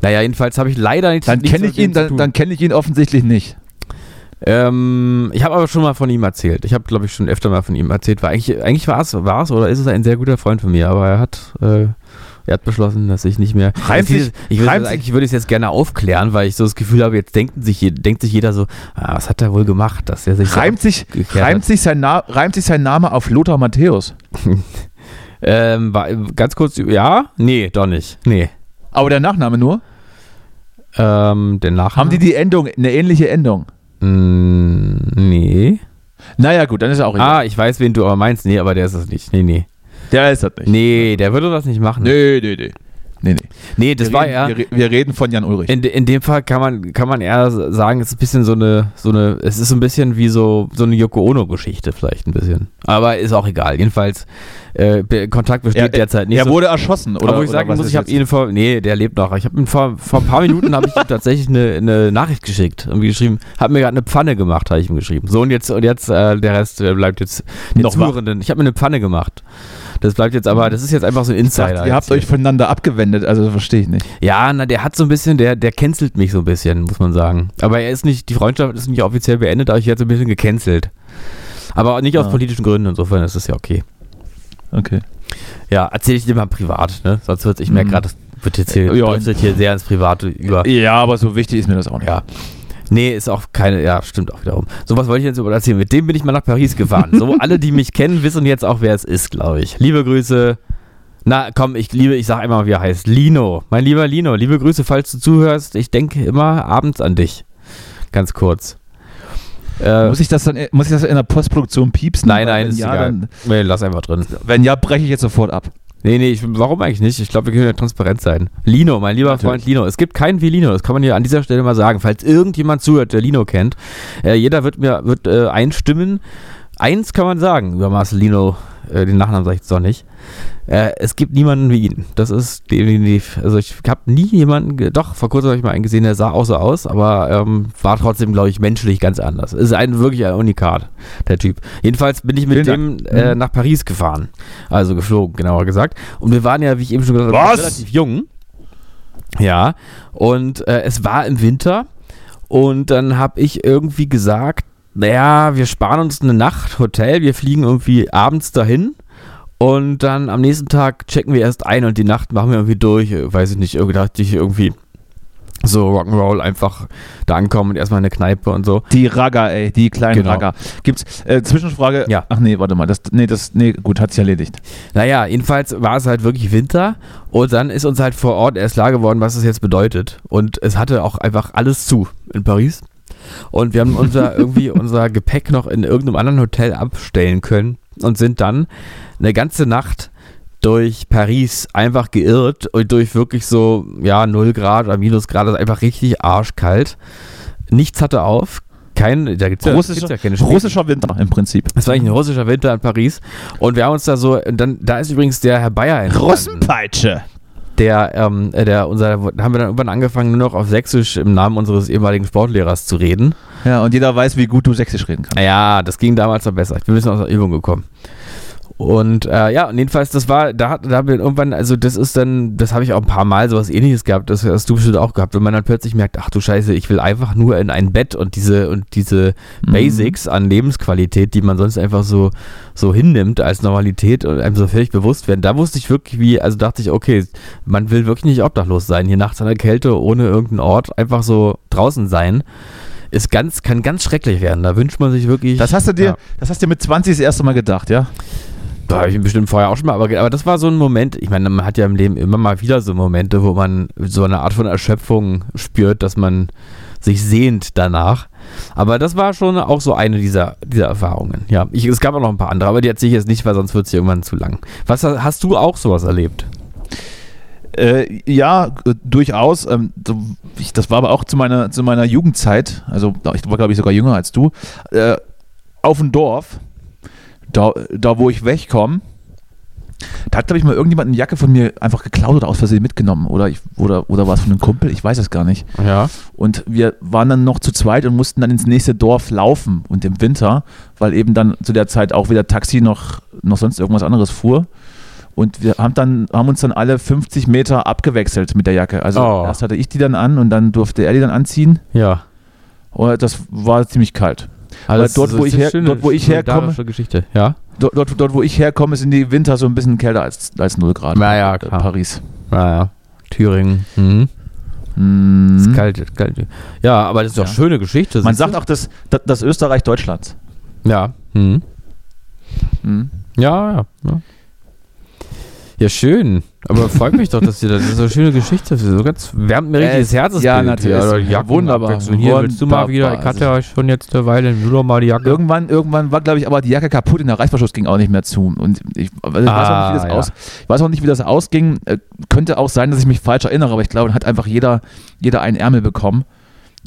naja, jedenfalls habe ich leider nichts Dann kenne ich ihn, dann, dann kenne ich ihn offensichtlich nicht. Ähm, ich habe aber schon mal von ihm erzählt. Ich habe, glaube ich, schon öfter mal von ihm erzählt. War eigentlich, eigentlich war es, war es oder ist es ein sehr guter Freund von mir, aber er hat, äh, er hat beschlossen, dass ich nicht mehr. Reimt Jetzt sich- ich würde eigentlich würde ich es jetzt gerne aufklären, weil ich so das Gefühl habe, jetzt denkt sich, denkt sich jeder so, ah, was hat er wohl gemacht, dass er sich so Reimt sich, reimt, sich sein Na reimt sich sein Name auf Lothar Matthäus? Ähm, war, ganz kurz, ja? Nee, doch nicht. Nee. Aber der Nachname nur? Ähm, der Nachname? Haben die die Endung, eine ähnliche Endung? Mm, nee. Naja, gut, dann ist er auch egal. Ah, ich weiß, wen du aber meinst. Nee, aber der ist es nicht. Nee, nee. Der ist das nicht. Nee, der würde das nicht machen. nee, nee. Nee, nee. nee. Nee, das wir, war reden, ja. wir, re- wir reden von Jan Ulrich. In, in dem Fall kann man, kann man eher sagen, es ist ein bisschen so eine, so eine, es ist so ein bisschen wie so, so eine Yoko Ono-Geschichte vielleicht ein bisschen. Aber ist auch egal. Jedenfalls, äh, Kontakt besteht er, derzeit nicht er so. wurde erschossen, oder? aber wo ich sagen muss, ich habe ihn vor, nee, der lebt noch. Ich habe ihn vor, vor ein paar Minuten habe ich ihm tatsächlich eine, eine Nachricht geschickt und geschrieben, habe mir gerade eine Pfanne gemacht, habe ich ihm geschrieben. So und jetzt und jetzt äh, der Rest bleibt jetzt den Noch wach. Zuhörenden. Ich habe mir eine Pfanne gemacht. Das bleibt jetzt aber, das ist jetzt einfach so ein Insider. dachte, ihr habt euch voneinander abgewendet, also verstehe ich nicht. Ja, na, der hat so ein bisschen, der, der cancelt mich so ein bisschen, muss man sagen. Aber er ist nicht, die Freundschaft ist nicht offiziell beendet, aber ich werde so ein bisschen gecancelt. Aber nicht aus Ah. politischen Gründen, insofern ist das ja okay. Okay. Ja, erzähle ich dir mal privat, ne? Sonst wird, ich merke Mhm. gerade, das wird jetzt hier, Ja. hier sehr ins Private über. Ja, aber so wichtig ist mir das auch nicht. Ja. Nee, ist auch keine, ja, stimmt auch wiederum. So was wollte ich jetzt über erzählen. Mit dem bin ich mal nach Paris gefahren. So, alle, die mich kennen, wissen jetzt auch, wer es ist, glaube ich. Liebe Grüße. Na, komm, ich liebe, ich sag einmal, wie er heißt. Lino. Mein lieber Lino, liebe Grüße, falls du zuhörst. Ich denke immer abends an dich. Ganz kurz. Äh, Muss ich das dann muss ich das in der Postproduktion piepsen? nein, nein, ist ja, egal. Dann, nee, lass einfach drin. wenn ja, breche ich jetzt sofort ab. Nee, nee, ich, warum eigentlich nicht? Ich glaube, wir können ja transparent sein. Lino, mein lieber Natürlich. Freund Lino. Es gibt keinen wie Lino, das kann man hier an dieser Stelle mal sagen. Falls irgendjemand zuhört, der Lino kennt, äh, jeder wird mir wird, äh, einstimmen. Eins kann man sagen über Marcel Lino, äh, den Nachnamen sage ich jetzt doch nicht. Äh, es gibt niemanden wie ihn. Das ist definitiv, also ich habe nie jemanden, doch, vor kurzem habe ich mal einen gesehen, der sah auch so aus, aber ähm, war trotzdem, glaube ich, menschlich ganz anders. Ist ein wirklich ein Unikat, der Typ. Jedenfalls bin ich mit Vielen dem äh, Mhm. nach Paris gefahren. Also geflogen, genauer gesagt. Und wir waren ja, wie ich eben schon gesagt habe, relativ jung. Ja, und äh, es war im Winter und dann habe ich irgendwie gesagt, naja, wir sparen uns eine Nacht Hotel, wir fliegen irgendwie abends dahin und dann am nächsten Tag checken wir erst ein und die Nacht machen wir irgendwie durch. Äh, Weiß ich nicht, irgendwie dachte ich irgendwie so Rock'n'Roll einfach da ankommen und erstmal in eine Kneipe und so. Die Ragger, ey, die kleinen Genau. Ragger. Gibt's, äh, Zwischenfrage? Ja. Ach nee, warte mal, das, nee, das, nee, gut, hat sich erledigt. Naja, jedenfalls war es halt wirklich Winter und dann ist uns halt vor Ort erst klar geworden, was das jetzt bedeutet. Und es hatte auch einfach alles zu in Paris. Und wir haben unser irgendwie unser Gepäck noch in irgendeinem anderen Hotel abstellen können und sind dann eine ganze Nacht durch Paris einfach geirrt und durch wirklich so, ja, 0 Grad oder Minusgrad, also einfach richtig arschkalt. Nichts hatte auf. Kein, da gibt's ja, Russischer, gibt's ja keine Schnee. russischer Winter im Prinzip. Das war eigentlich ein russischer Winter in Paris. Und wir haben uns da so, und dann, da ist übrigens der Herr Bayer entstanden. Russenpeitsche. Der, ähm, äh, der, unser, haben wir dann irgendwann angefangen, nur noch auf Sächsisch im Namen unseres ehemaligen Sportlehrers zu reden. Ja, und jeder weiß, wie gut du sächsisch reden kannst. Naja, das ging damals noch besser. Ich bin ein bisschen aus der Übung gekommen. Und äh, ja, und jedenfalls, das war, da, hat- da haben wir irgendwann, also das ist dann, das habe ich auch ein paar Mal sowas ähnliches gehabt, das hast du bestimmt auch gehabt, wenn man dann plötzlich merkt, ach du Scheiße, ich will einfach nur in ein Bett und diese und diese Mhm. Basics an Lebensqualität, die man sonst einfach so, so hinnimmt als Normalität und einem so völlig bewusst werden. Da wusste ich wirklich, wie, also dachte ich, okay, man will wirklich nicht obdachlos sein, hier nachts an der Kälte, ohne irgendeinen Ort, einfach so draußen sein. Ist ganz, kann ganz schrecklich werden. Da wünscht man sich wirklich. Das hast du dir, Ja. das hast du dir mit 20 das erste Mal gedacht, ja? Da habe ich bestimmt vorher auch schon mal, aber, aber das war so ein Moment, ich meine, man hat ja im Leben immer mal wieder so Momente, wo man so eine Art von Erschöpfung spürt, dass man sich sehnt danach. Aber das war schon auch so eine dieser, dieser Erfahrungen. Ja, ich, es gab auch noch ein paar andere, aber die erzähle ich jetzt nicht, weil sonst wird es irgendwann zu lang. Was hast du auch sowas erlebt? Äh, ja, äh, durchaus. Ähm, das war aber auch zu meiner, zu meiner Jugendzeit. Also ich war, glaube ich, sogar jünger als du. Äh, auf dem Dorf, da, da wo ich wegkomme, da hat, glaube ich, mal irgendjemand eine Jacke von mir einfach geklaut oder aus Versehen mitgenommen. Oder, ich, oder, oder war es von einem Kumpel? Ich weiß es gar nicht. Ja. Und wir waren dann noch zu zweit und mussten dann ins nächste Dorf laufen. Und im Winter, weil eben dann zu der Zeit auch weder Taxi noch, noch sonst irgendwas anderes fuhr. Und wir haben, dann, haben uns dann alle 50 Meter abgewechselt mit der Jacke. Also Oh. erst hatte ich die dann an und dann durfte er die dann anziehen. Ja. Und das war ziemlich kalt. Also Aber dort, das wo ist ich eine her- schöne, dort, wo ich herkomme- Geschichte. Ja. Dort, dort, dort, wo ich herkomme, sind die Winter so ein bisschen kälter als, als 0 Grad. Naja, Äh, klar. Paris. Naja. Thüringen. Mhm. Mhm. Ist kalt, kalt. Ja, aber das ist doch Ja. schöne Geschichte. Man siehst du? sagt auch das, das, das Österreich Deutschlands. Ja. Mhm. Mhm. Ja, ja. Ja, ja schön. Aber freut mich doch, dass ihr das, das ist so eine schöne Geschichte. So ganz wärmt mir richtig Äh, das Herz. ja, natürlich. Ja, Jacken wunderbar. Hier willst du mal wieder. Ich Wunderbar. hatte ja schon jetzt eine Weile. Nimm doch mal die Jacke. Irgendwann, irgendwann war, glaube ich, aber die Jacke kaputt und der Reißverschluss ging auch nicht mehr zu. Und ich, also ich, weiß, auch nicht, wie das Ah, ja. aus, ich weiß auch nicht, wie das ausging. Äh, könnte auch sein, dass ich mich falsch erinnere, aber ich glaube, dann hat einfach jeder, jeder einen Ärmel bekommen.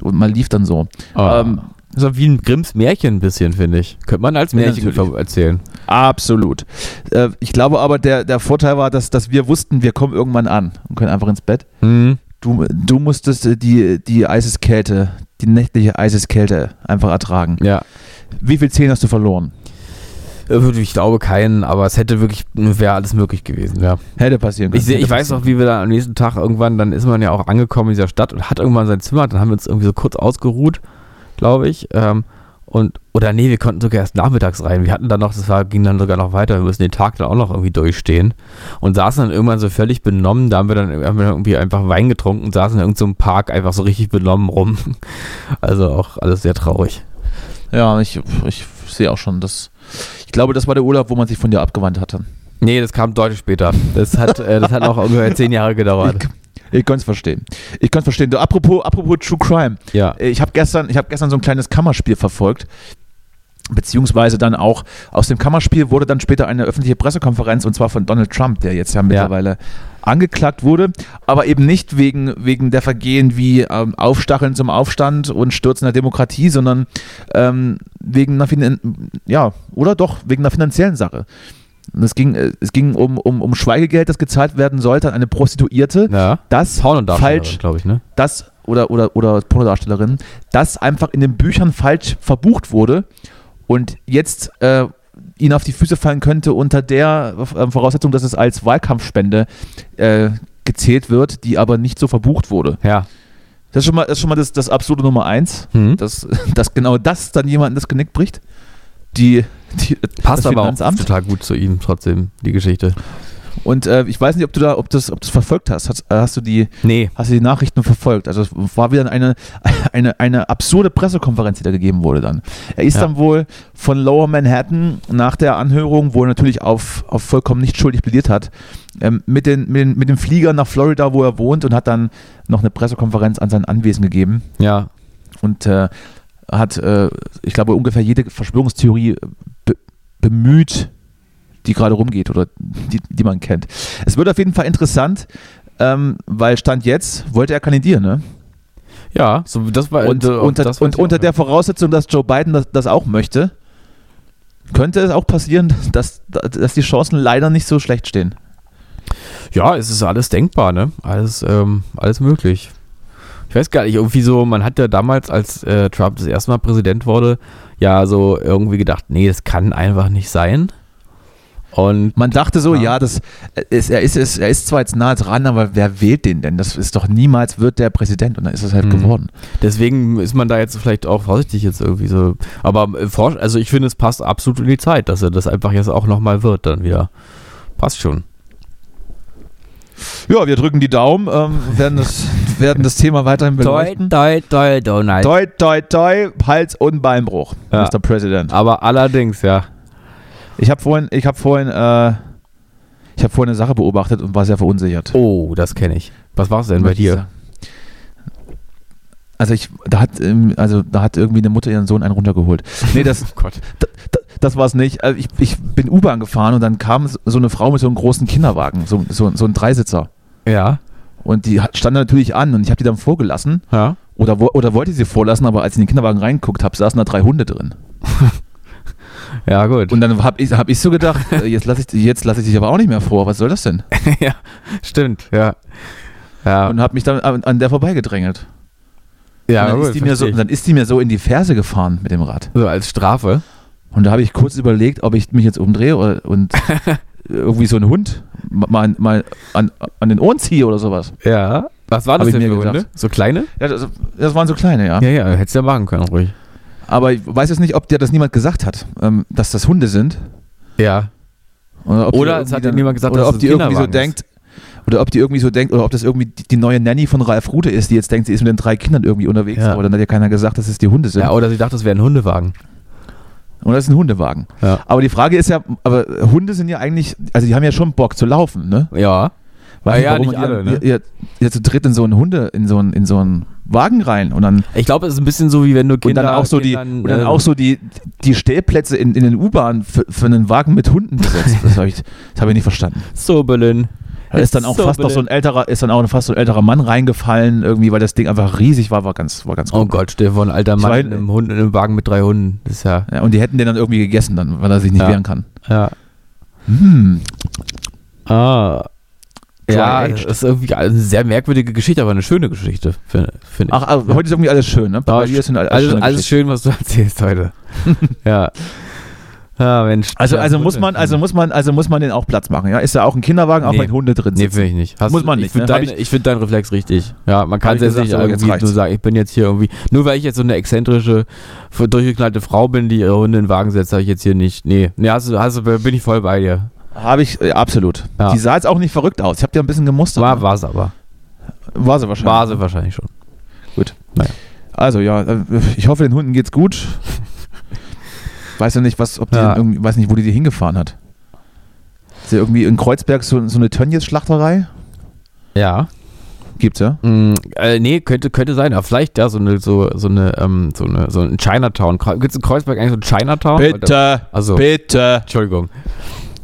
Und man lief dann so. Ah. Ähm, so wie ein Grimms Märchen ein bisschen, finde ich. Könnte man als Ja, Märchen natürlich. erzählen. Absolut. Äh, ich glaube aber, der, der Vorteil war, dass, dass wir wussten, wir kommen irgendwann an und können einfach ins Bett. Mhm. Du, du musstest äh, die, die Eiseskälte, die nächtliche Eiseskälte einfach ertragen. Ja. Wie viel Zehen hast du verloren? Äh, Ich glaube keinen, aber es hätte wirklich, wäre alles möglich gewesen, ja. Hätte passieren können. Ich, ich weiß noch, wie wir dann am nächsten Tag irgendwann, dann ist man ja auch angekommen in dieser Stadt und hat irgendwann sein Zimmer, dann haben wir uns irgendwie so kurz ausgeruht, glaube ich. Ähm, und, oder nee, wir konnten sogar erst nachmittags rein. Wir hatten dann noch, das war, ging dann sogar noch weiter, wir müssen den Tag dann auch noch irgendwie durchstehen. Und saßen dann irgendwann so völlig benommen, da haben wir dann, haben wir dann irgendwie einfach Wein getrunken und saßen in irgendeinem so Park einfach so richtig benommen rum. Also auch alles sehr traurig. Ja, ich, ich sehe auch schon, dass. Ich glaube, das war der Urlaub, wo man sich von dir abgewandt hatte. Nee, das kam deutlich später. Das hat, äh, das hat noch ungefähr zehn Jahre gedauert. Ich, kann es verstehen. Ich kann es verstehen. Du, apropos, apropos True Crime. Ja. Ich habe gestern, ich hab gestern so ein kleines Kammerspiel verfolgt. Beziehungsweise dann auch aus dem Kammerspiel wurde dann später eine öffentliche Pressekonferenz und zwar von Donald Trump, der jetzt ja mittlerweile angeklagt wurde, aber eben nicht wegen, wegen der Vergehen wie ähm, Aufstacheln zum Aufstand und Stürzen der Demokratie, sondern ähm, wegen einer, ja, oder doch, wegen einer finanziellen Sache. Es ging, äh, es ging um, um, um Schweigegeld, das gezahlt werden sollte an eine Prostituierte, Ja. das falsch, glaube ich, ne? das oder, oder, oder Pornodarstellerin, das einfach in den Büchern falsch verbucht wurde und jetzt äh, ihnen auf die Füße fallen könnte unter der äh, Voraussetzung, dass es als Wahlkampfspende äh, gezählt wird, die aber nicht so verbucht wurde. Ja. Das ist schon mal das, ist schon mal das, das absolute Nummer eins, Hm. dass, dass genau das dann jemandem das Genick bricht. Die, die, Passt aber auch total gut zu ihm trotzdem, die Geschichte. Und äh, ich weiß nicht, ob du da, ob das, ob das verfolgt hast. Hast, äh, hast du die, Nee. hast du die Nachrichten verfolgt? Also es war wieder eine, eine, eine absurde Pressekonferenz, die da gegeben wurde dann. Er ist Ja. dann wohl von Lower Manhattan nach der Anhörung, wo er natürlich auf, auf vollkommen nicht schuldig plädiert hat, ähm, mit, den, mit, den, mit dem Flieger nach Florida, wo er wohnt und hat dann noch eine Pressekonferenz an sein Anwesen gegeben Ja. und äh, hat, äh, ich glaube, ungefähr jede Verschwörungstheorie be bemüht, die gerade rumgeht oder die, die man kennt. Es wird auf jeden Fall interessant, ähm, weil Stand jetzt wollte er kandidieren, ne? Ja, so, das war Und, äh, unter, das und unter der Voraussetzung, dass Joe Biden das, das auch möchte, könnte es auch passieren, dass, dass die Chancen leider nicht so schlecht stehen. Ja, es ist alles denkbar, ne? Alles, ähm, alles möglich. Ich weiß gar nicht, irgendwie so, man hat ja damals, als äh, Trump das erste Mal Präsident wurde, ja so irgendwie gedacht, nee, das kann einfach nicht sein. Und Man dachte so, Ja. ja, das ist, er, ist, ist, er ist zwar jetzt nah dran, aber wer wählt den denn? Das ist doch niemals wird der Präsident und dann ist es halt Mhm. geworden. deswegen ist man da jetzt vielleicht auch vorsichtig jetzt irgendwie so. Aber äh, also ich finde, es passt absolut in die Zeit, dass er das einfach jetzt auch nochmal wird dann wieder. Passt schon. Ja, wir drücken die Daumen, ähm, werden, das, werden das Thema weiterhin beleuchten. toi, toi, Donald. Toi, toi, toi, Hals- und Beinbruch, Ja. Mr. President. Aber allerdings, ja. Ich habe vorhin, ich habe vorhin, äh, ich habe vorhin eine Sache beobachtet und war sehr verunsichert. Oh, das kenne ich. Was war es denn bei dir? Also ich, da hat, ähm, also da hat irgendwie eine Mutter ihren Sohn einen runtergeholt. Nee, das, Oh Gott. das war es nicht. Also ich, ich bin U-Bahn gefahren und dann kam so eine Frau mit so einem großen Kinderwagen, so, so, so ein Dreisitzer. Ja, Und die stand da natürlich an und ich habe die dann vorgelassen. ja. Oder, oder wollte sie vorlassen, aber als ich in den Kinderwagen reingeguckt habe, saßen da drei Hunde drin. Ja, gut. Und dann habe ich, hab ich so gedacht, äh, jetzt lasse ich, jetzt lass ich dich aber auch nicht mehr vor. Was soll das denn? ja, stimmt, ja. Ja, Und habe mich dann an, an der vorbeigedrängelt. Ja dann, ist die mir so, dann ist die mir so in die Ferse gefahren mit dem Rad. so als Strafe. Und da habe ich kurz überlegt, ob ich mich jetzt umdrehe oder, und irgendwie so einen Hund mal, mal an, an den Ohren ziehe oder sowas. Ja. Was war Hab das ich denn mir für. Hunde? So kleine? Ja, das, das waren so kleine, ja. Ja, ja, hättest du ja machen können, ruhig. Aber ich weiß jetzt nicht, ob dir das niemand gesagt hat, ähm, dass das Hunde sind. Ja. Oder, Oder es hat dir niemand gesagt, oder dass ob die irgendwie so denkt, oder ob die irgendwie so denkt, oder ob das irgendwie die, die neue Nanny von Ralf Rute ist, die jetzt denkt, sie ist mit den drei Kindern irgendwie unterwegs, Ja. aber dann hat ja keiner gesagt, dass es die Hunde sind. Ja, oder sie dachte, es wäre ein Hundewagen. Oder es ist ein Hundewagen. Ja. Aber die Frage ist ja, aber Hunde sind ja eigentlich, also die haben ja schon Bock zu laufen, ne? Ja. Weiß Ah ja, nicht die alle, ne? Ihr, ihr zu dritt in so einen Hunde, in so einen, in so einen Wagen rein und dann, Ich glaube, es ist ein bisschen so, wie wenn du und Kinder... dann auch so die, Kindern, und dann äh, auch so die, die Stellplätze in, in den U-Bahnen für, für einen Wagen mit Hunden besetzt. Das habe ich, das hab ich nicht verstanden. So, Berlin. Da ist dann auch So fast noch so ein älterer, ist dann auch fast so ein älterer Mann reingefallen, irgendwie, weil das Ding einfach riesig war, war ganz, war ganz Oh. Gott, stell dir vor, ein alter Mann in einem, Hund, in einem Wagen mit drei Hunden. Das ist ja... Ja, und die hätten den dann irgendwie gegessen, dann, weil er sich nicht Ja. wehren kann. Ja. Hm. Ah. Ja, das ist irgendwie eine sehr merkwürdige Geschichte, aber eine schöne Geschichte, finde find ich. Ach, also heute ist irgendwie alles schön, ne? Bei dir ist alles, alles, schön, was du erzählst heute. ja. Ja, Mensch. Also, also muss man, also muss man, also muss man den auch Platz machen, ja? Ist ja auch ein Kinderwagen, auch Nee. mit Hunde drin Nee, sitzen. finde ich nicht. Hast Muss man ich nicht, finde ne? Hab dein, ich find deinen Reflex richtig. Ja, man kann ich es jetzt nicht jetzt irgendwie reicht's. nur sagen, ich bin jetzt hier irgendwie, nur weil ich jetzt so eine exzentrische, durchgeknallte Frau bin, die ihre Hunde in den Wagen setzt, habe ich jetzt hier nicht. Nee, nee hast du, hast du, bin ich voll bei dir. Habe ich, äh, absolut. Ja. Die sah jetzt auch nicht verrückt aus. Ich habe die ein bisschen gemustert. War, ne? war es aber. war sie wahrscheinlich. War sie wahrscheinlich schon. Also ja, äh, ich hoffe, den Hunden geht's gut. Weiß ja nicht, was, ob die Ja. irgendwie, weiß nicht, wo die die hingefahren hat. Ist ja irgendwie in Kreuzberg so, so eine Tönnies-Schlachterei? Ja. Gibt's ja? Mm, äh, nee, könnte, könnte sein, aber vielleicht ja so eine, so, so eine, ähm, so eine, so ein Chinatown. Gibt es in Kreuzberg eigentlich so ein Chinatown? Bitte, Also, bitte. Entschuldigung.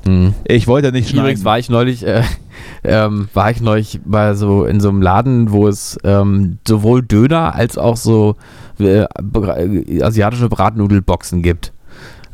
Mm. Ich wollte nicht Übrigens schneiden. war ich neulich, äh, ähm, war ich neulich bei so in so einem Laden, wo es ähm, sowohl Döner als auch so äh, äh, asiatische Bratnudelboxen gibt.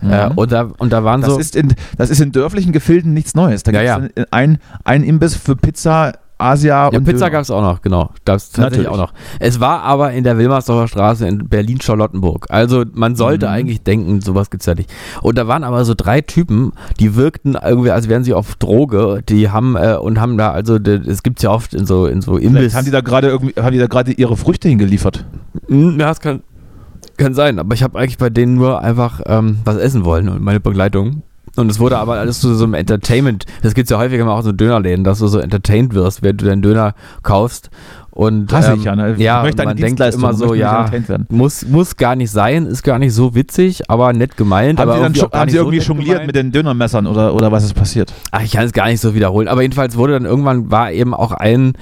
Äh, Mhm. und, da, und da waren Das, so. ist in, das ist in dörflichen Gefilden nichts Neues. Da Ja, gibt es ein, ein Imbiss für Pizza, Asia ja, und Pizza gab es auch noch, genau. Das tatsächlich Natürlich. auch noch. Es war aber in der Wilmersdorfer Straße in Berlin-Charlottenburg. Also man sollte Mhm. eigentlich denken, sowas gibt's ja nicht. Und da waren aber so drei Typen, die wirkten irgendwie, als wären sie auf Droge. Die haben äh, und haben da, also es gibt's ja oft in so in so Vielleicht Imbiss. haben die da gerade irgendwie, haben die da gerade ihre Früchte hingeliefert. Hm, Ja, es kann, kann sein, aber ich habe eigentlich bei denen nur einfach ähm, was essen wollen und meine Begleitung. Und es wurde aber alles zu so einem Entertainment. Das gibt's ja häufiger mal auch so Dönerläden, dass du so entertained wirst, wenn du deinen Döner kaufst. Und, Hasse ähm, ich ja, ne? ja, ich möchte und eine man denkt immer so, möchte ja, muss, muss gar nicht sein, ist gar nicht so witzig, aber nett gemeint. Haben aber sie, dann haben sie so irgendwie jongliert gemeint. mit den Dönermessern oder, oder was ist passiert? Ach, ich kann es gar nicht so wiederholen. Aber jedenfalls wurde dann irgendwann, war eben auch ein,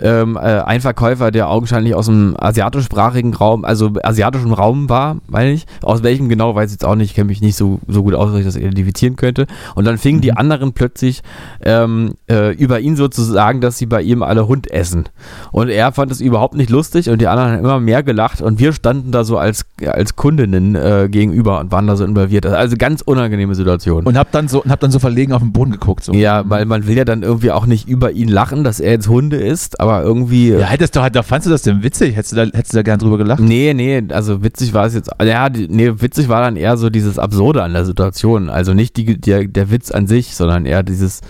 ähm, äh, ein Verkäufer, der augenscheinlich aus dem asiatischsprachigen Raum, also asiatischen Raum war, meine ich. Aus welchem genau, weiß ich jetzt auch nicht. Ich kenne mich nicht so, so gut aus, dass ich das identifizieren könnte. Und dann fingen die anderen plötzlich ähm, äh, über ihn so zu sagen, dass sie bei ihm alle Hund essen. Und er fand es überhaupt nicht lustig und die anderen haben immer mehr gelacht und wir standen da so als, als Kundinnen äh, gegenüber und waren da so involviert. Also ganz unangenehme Situation. Und hab dann so, und hab dann so verlegen auf den Boden geguckt. So. Ja, weil man will ja dann irgendwie auch nicht über ihn lachen, dass er jetzt Hunde ist, aber irgendwie. Ja, hättest du, da fandst du das denn witzig? Hättest du da, hättest du da gern drüber gelacht? Nee, nee, also witzig war es jetzt. Ja, nee, witzig war dann eher so dieses Absurde an der Situation. Also nicht die, der, der Witz an sich, sondern eher dieses,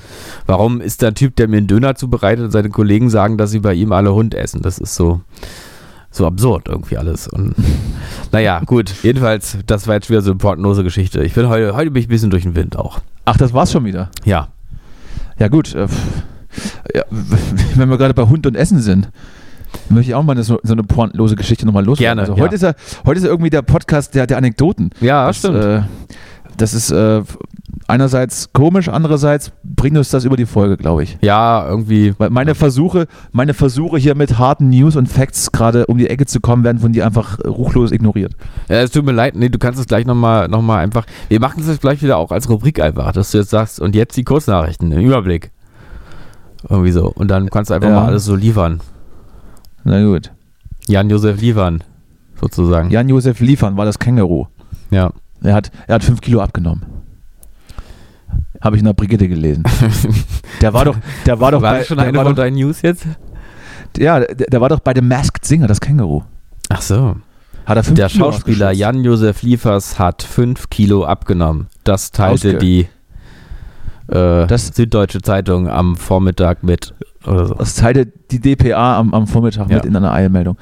warum ist der Typ, der mir einen Döner zubereitet und seine Kollegen sagen, dass sie bei ihm alle Hund essen. Das ist so, so absurd irgendwie alles. Und naja, gut, jedenfalls, das war jetzt wieder so eine portenlose Geschichte. Ich bin heute, heute bin ich ein bisschen durch den Wind auch. Ach, das war's schon wieder. Ja. Ja, gut. Äh. Ja, wenn wir gerade bei Hund und Essen sind, möchte ich auch mal so, so eine pointlose Geschichte nochmal loswerden. Gerne, Also ja. heute, ist ja, heute ist ja irgendwie der Podcast der, der Anekdoten. Ja, das, stimmt. Äh, das ist äh, einerseits komisch, andererseits bringt uns das über die Folge, glaube ich. ja, irgendwie. Weil meine Versuche, meine Versuche hier mit harten News und Facts gerade um die Ecke zu kommen, werden von dir einfach ruchlos ignoriert. Ja, es tut mir leid, nee, du kannst es gleich nochmal noch mal einfach. Wir machen es jetzt gleich wieder auch als Rubrik einfach, dass du jetzt sagst, und jetzt die Kurznachrichten im Überblick. Irgendwie so. Und dann kannst du einfach Ja. mal alles so liefern. Na gut. Jan-Josef liefern, sozusagen. Jan-Josef Liefern war das Känguru. Ja. Er hat, er hat fünf Kilo abgenommen. Habe ich in der Brigitte gelesen. Der war doch, der war doch war bei, das schon eine war von doch, deinen News jetzt? ja, der, der war doch bei dem Masked Singer, das Känguru. Ach so. Hat er fünf Der Kilo Schauspieler. Jan-Josef Liefers hat 5 Kilo abgenommen. Das teilte Ausge- die äh, Das- Süddeutsche Zeitung am Vormittag mit. Oder so. Das teilte die DPA am, am Vormittag Ja. mit in einer Eilmeldung.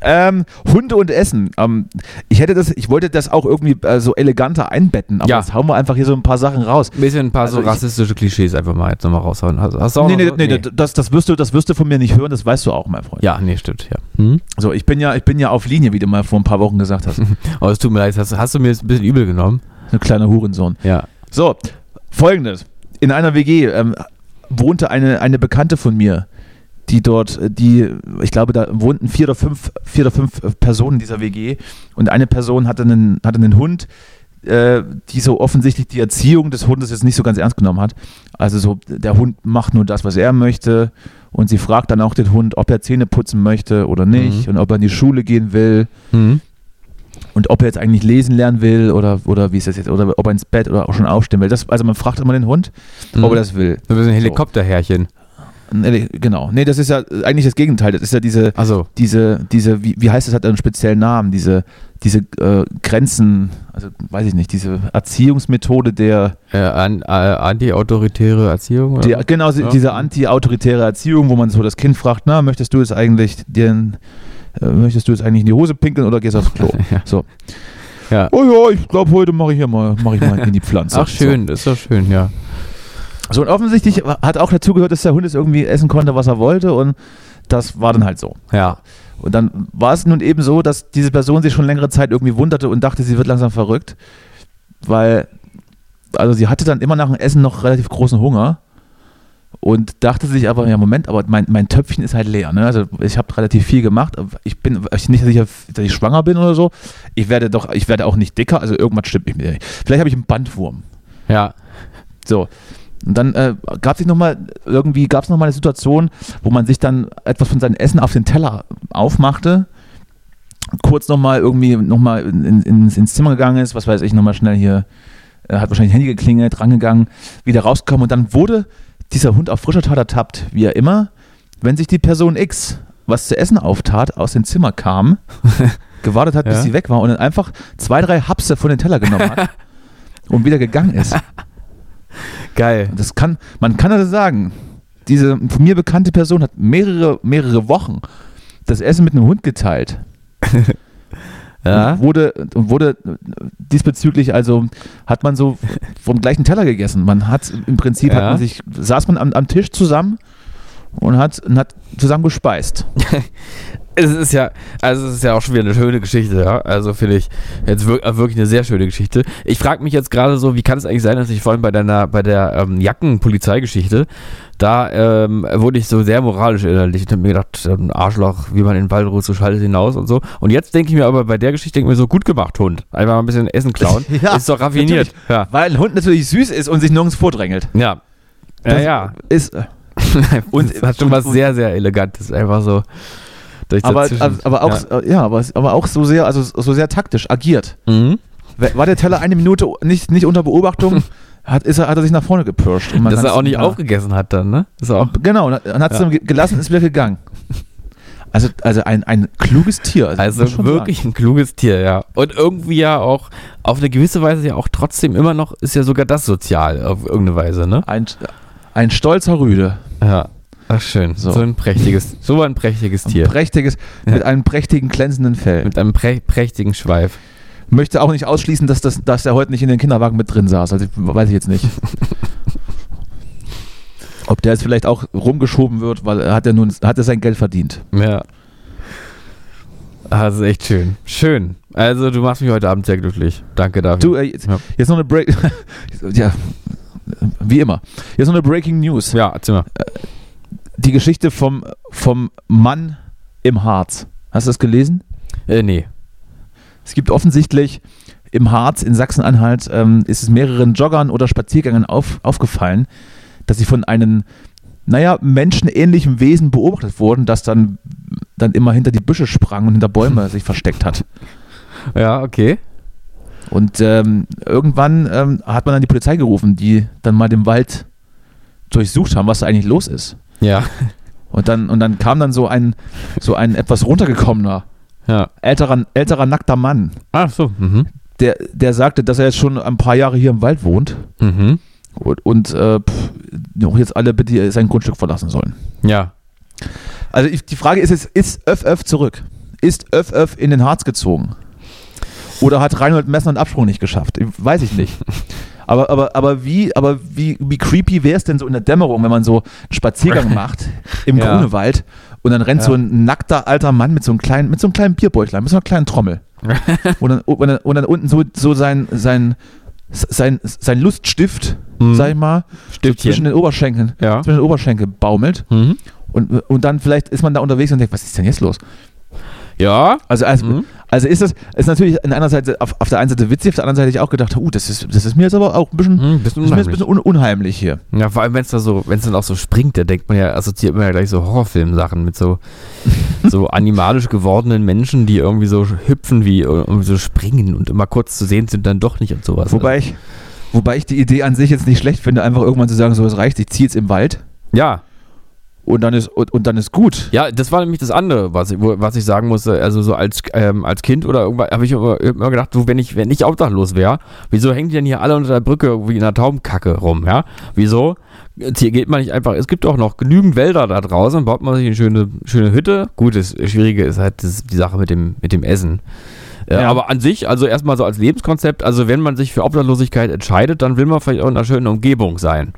Ähm, Hunde und Essen. Ähm, ich hätte das, ich wollte das auch irgendwie äh, so eleganter einbetten, aber Ja. jetzt hauen wir einfach hier so ein paar Sachen raus. Ein bisschen ein paar so Also ich- rassistische Klischees einfach mal jetzt nochmal raushauen. Hast, hast du auch Nee, noch nee, so? nee, Das, das, wirst du, das wirst du von mir nicht hören, das weißt du auch, mein Freund. Ja, nee, stimmt, ja. Hm? So, ich bin ja, ich bin ja auf Linie, wie du mal vor ein paar Wochen gesagt hast. Aber es tut mir leid, hast, hast du mir jetzt ein bisschen übel genommen? Ein kleiner Hurensohn. Ja. So, folgendes. In einer WG ähm, wohnte eine, eine Bekannte von mir, die dort, äh, die, ich glaube, da wohnten vier oder fünf, vier oder fünf äh, Personen in dieser WG und eine Person hatte einen, hatte einen Hund, äh, die so offensichtlich die Erziehung des Hundes jetzt nicht so ganz ernst genommen hat. Also so, der Hund macht nur das, was er möchte und sie fragt dann auch den Hund, ob er Zähne putzen möchte oder nicht Mhm. und ob er in die Schule gehen will Hm? Und ob er jetzt eigentlich lesen lernen will oder, oder wie ist das jetzt, oder ob er ins Bett oder auch schon aufstehen will. Das, also man fragt immer den Hund, Mhm. ob er das will. Du bist ein Helikopterherrchen. Nee, genau. Nee, das ist ja eigentlich das Gegenteil. Das ist ja diese, Also, diese, diese, wie, wie heißt das, hat einen speziellen Namen, diese, diese äh, Grenzen, also weiß ich nicht, diese Erziehungsmethode der, äh, an, äh, anti-autoritäre Erziehung? Oder? die, genau, Ja. diese anti-autoritäre Erziehung, wo man so das Kind fragt, na, möchtest du jetzt eigentlich den, äh, möchtest du jetzt eigentlich in die Hose pinkeln oder gehst aufs Klo? Ja. So. Ja. Oh ja, ich glaube, heute mache ich hier mal, mache ich mal in die Pflanze. Ach, schön, das ist doch schön, ja. So. so, und offensichtlich hat auch dazu gehört, dass der Hund es irgendwie essen konnte, was er wollte und das war dann halt so. Ja. Und dann war es nun eben so, dass diese Person sich schon längere Zeit irgendwie wunderte und dachte, sie wird langsam verrückt, weil, also sie hatte dann immer nach dem Essen noch relativ großen Hunger und dachte sich aber, ja Moment, aber mein, mein Töpfchen ist halt leer. Ne? Also ich habe relativ viel gemacht. Ich bin ich nicht sicher, dass ich schwanger bin oder so. Ich werde doch, ich werde auch nicht dicker, also irgendwas stimmt nicht mit mir. Vielleicht habe ich einen Bandwurm. Ja. So. Und dann äh, gab es noch mal irgendwie gab es noch mal eine Situation, wo man sich dann etwas von seinem Essen auf den Teller aufmachte, kurz noch mal irgendwie noch mal in, in, ins Zimmer gegangen ist, was weiß ich, noch mal schnell hier äh, hat wahrscheinlich Handy geklingelt, rangegangen, wieder rausgekommen und dann wurde dieser Hund auf frischer Tat ertappt, wie er immer, wenn sich die Person X was zu essen auftat, aus dem Zimmer kam, gewartet hat, bis Ja. sie weg war und dann einfach zwei, drei Hapse von den Teller genommen hat und wieder gegangen ist. Geil. Das kann, man kann also sagen, diese von mir bekannte Person hat mehrere, mehrere Wochen das Essen mit einem Hund geteilt. Ja. Und wurde, und wurde diesbezüglich, also hat man so vom gleichen Teller gegessen. Man hat im Prinzip, hat Ja. man sich, saß man am, am Tisch zusammen und hat, und hat zusammen gespeist. Es ist ja, also es ist ja auch schon wieder eine schöne Geschichte, ja. Also finde ich jetzt äh, wirklich eine sehr schöne Geschichte. Ich frage mich jetzt gerade so, wie kann es eigentlich sein, dass ich vorhin bei deiner, bei der ähm, Jacken-Polizeigeschichte, da ähm, wurde ich so sehr moralisch innerlich und hab mir gedacht, ähm, Arschloch, wie man in Waldrut so schaltet hinaus und so. Und jetzt denke ich mir aber bei der Geschichte denke ich mir so, gut gemacht, Hund. Einfach mal ein bisschen Essen klauen. Ja, ist doch raffiniert. Ja. Weil ein Hund natürlich süß ist und sich nirgends vordrängelt. Ja. Ja, Das ja. Ist, Und es hat schon was sehr, sehr Elegantes. Einfach so. Aber, dazwischen. aber auch, ja. aber, aber auch so sehr, also so sehr taktisch agiert. Mhm. War der Teller eine Minute nicht, nicht unter Beobachtung, hat, ist er, hat er sich nach vorne gepirscht. Dass er auch nicht ja. aufgegessen hat dann, ne? Ist auch. Genau, und dann hat es Ja. dann ge- gelassen ist wieder gegangen. Also, also ein, ein kluges Tier. Also schon wirklich ein kluges Tier, ja. Und irgendwie ja auch auf eine gewisse Weise ja auch trotzdem immer noch, ist ja sogar das sozial auf irgendeine Weise, ne? Sagen. Ein, ein stolzer Rüde. Ja. Ach schön. So, So. ein prächtiges, so ein prächtiges Ein Tier. prächtiges, Ja. mit einem prächtigen, glänzenden Fell. Mit einem prä prächtigen Schweif. Möchte auch nicht ausschließen, dass, das, dass er heute nicht in den Kinderwagen mit drin saß. Also weiß ich jetzt nicht. Ob der jetzt vielleicht auch rumgeschoben wird, weil er hat ja nun hat er sein Geld verdient. Ja. Also echt schön. Schön. Also du machst mich heute Abend sehr glücklich. Danke dafür. Du, äh, jetzt, Ja. jetzt noch eine Break. ja, wie immer. Jetzt noch eine Breaking News. ja, erzähl mal. Die Geschichte vom, vom Mann im Harz. Hast du das gelesen? Äh, nee. Es gibt offensichtlich im Harz in Sachsen-Anhalt ähm, ist es mehreren Joggern oder Spaziergängern auf, aufgefallen, dass sie von einem, naja, menschenähnlichen Wesen beobachtet wurden, das dann, dann immer hinter die Büsche sprang und hinter Bäume sich versteckt hat. Ja, okay. Und ähm, irgendwann ähm, hat man dann die Polizei gerufen, die dann mal den Wald durchsucht haben, was da eigentlich los ist. Ja. Und dann, und dann kam dann so ein, so ein etwas runtergekommener, Ja. älterer, älterer nackter Mann, Ach so. Mhm. der, der sagte, dass er jetzt schon ein paar Jahre hier im Wald wohnt Mhm. und, und äh, pff, auch jetzt alle bitte sein Grundstück verlassen sollen. Ja. Also ich, die Frage ist jetzt, ist Öff zurück? Ist Öff in den Harz gezogen? Oder hat Reinhold Messner einen Absprung nicht geschafft? Weiß ich nicht. Aber, aber, aber, wie, aber wie, wie creepy wäre es denn so in der Dämmerung, wenn man so einen Spaziergang macht im Ja. Grunewald und dann rennt Ja. so ein nackter alter Mann mit so einem kleinen, mit so einem kleinen Bierbäuchlein, mit so einer kleinen Trommel. und, dann, und, dann, und dann unten so, so sein, sein, sein, sein Luststift, Mhm. sag ich mal, zwischen Stiftchen. den Oberschenkeln, Ja. zwischen den Oberschenkeln baumelt. Mhm. Und, und dann vielleicht ist man da unterwegs und denkt, was ist denn jetzt los? Ja. Also, also, Mhm. Also ist das ist natürlich an einer Seite, auf, auf der einen Seite witzig, auf der anderen Seite hätte ich auch gedacht, uh, das ist, das ist mir jetzt aber auch ein bisschen, Mhm, bisschen jetzt ein unheimlich. bisschen un, unheimlich hier. Ja, vor allem, wenn es da so, wenn es dann auch so springt, da denkt man ja, assoziiert man ja gleich so Horrorfilmsachen mit so, so animalisch gewordenen Menschen, die irgendwie so hüpfen wie irgendwie so springen und immer kurz zu sehen sind, dann doch nicht und sowas. Wobei ich, wobei ich die Idee an sich jetzt nicht schlecht finde, einfach irgendwann zu sagen, so es reicht, ich ziehe jetzt im Wald Ja, und dann ist, und, und dann ist gut. ja, das war nämlich das andere, was ich, was ich sagen musste. Also so als, ähm, als Kind oder irgendwann habe ich immer, immer gedacht, so, wenn ich, wenn ich obdachlos wäre, wieso hängen die denn hier alle unter der Brücke wie in einer Taubenkacke rum, ja? Wieso? Hier geht man nicht einfach, es gibt auch noch genügend Wälder da draußen, baut man sich eine schöne, schöne Hütte. Gut, das Schwierige ist halt das, die Sache mit dem, mit dem Essen. Äh, Ja. Aber an sich, also erstmal so als Lebenskonzept, also wenn man sich für Obdachlosigkeit entscheidet, dann will man vielleicht auch in einer schönen Umgebung sein.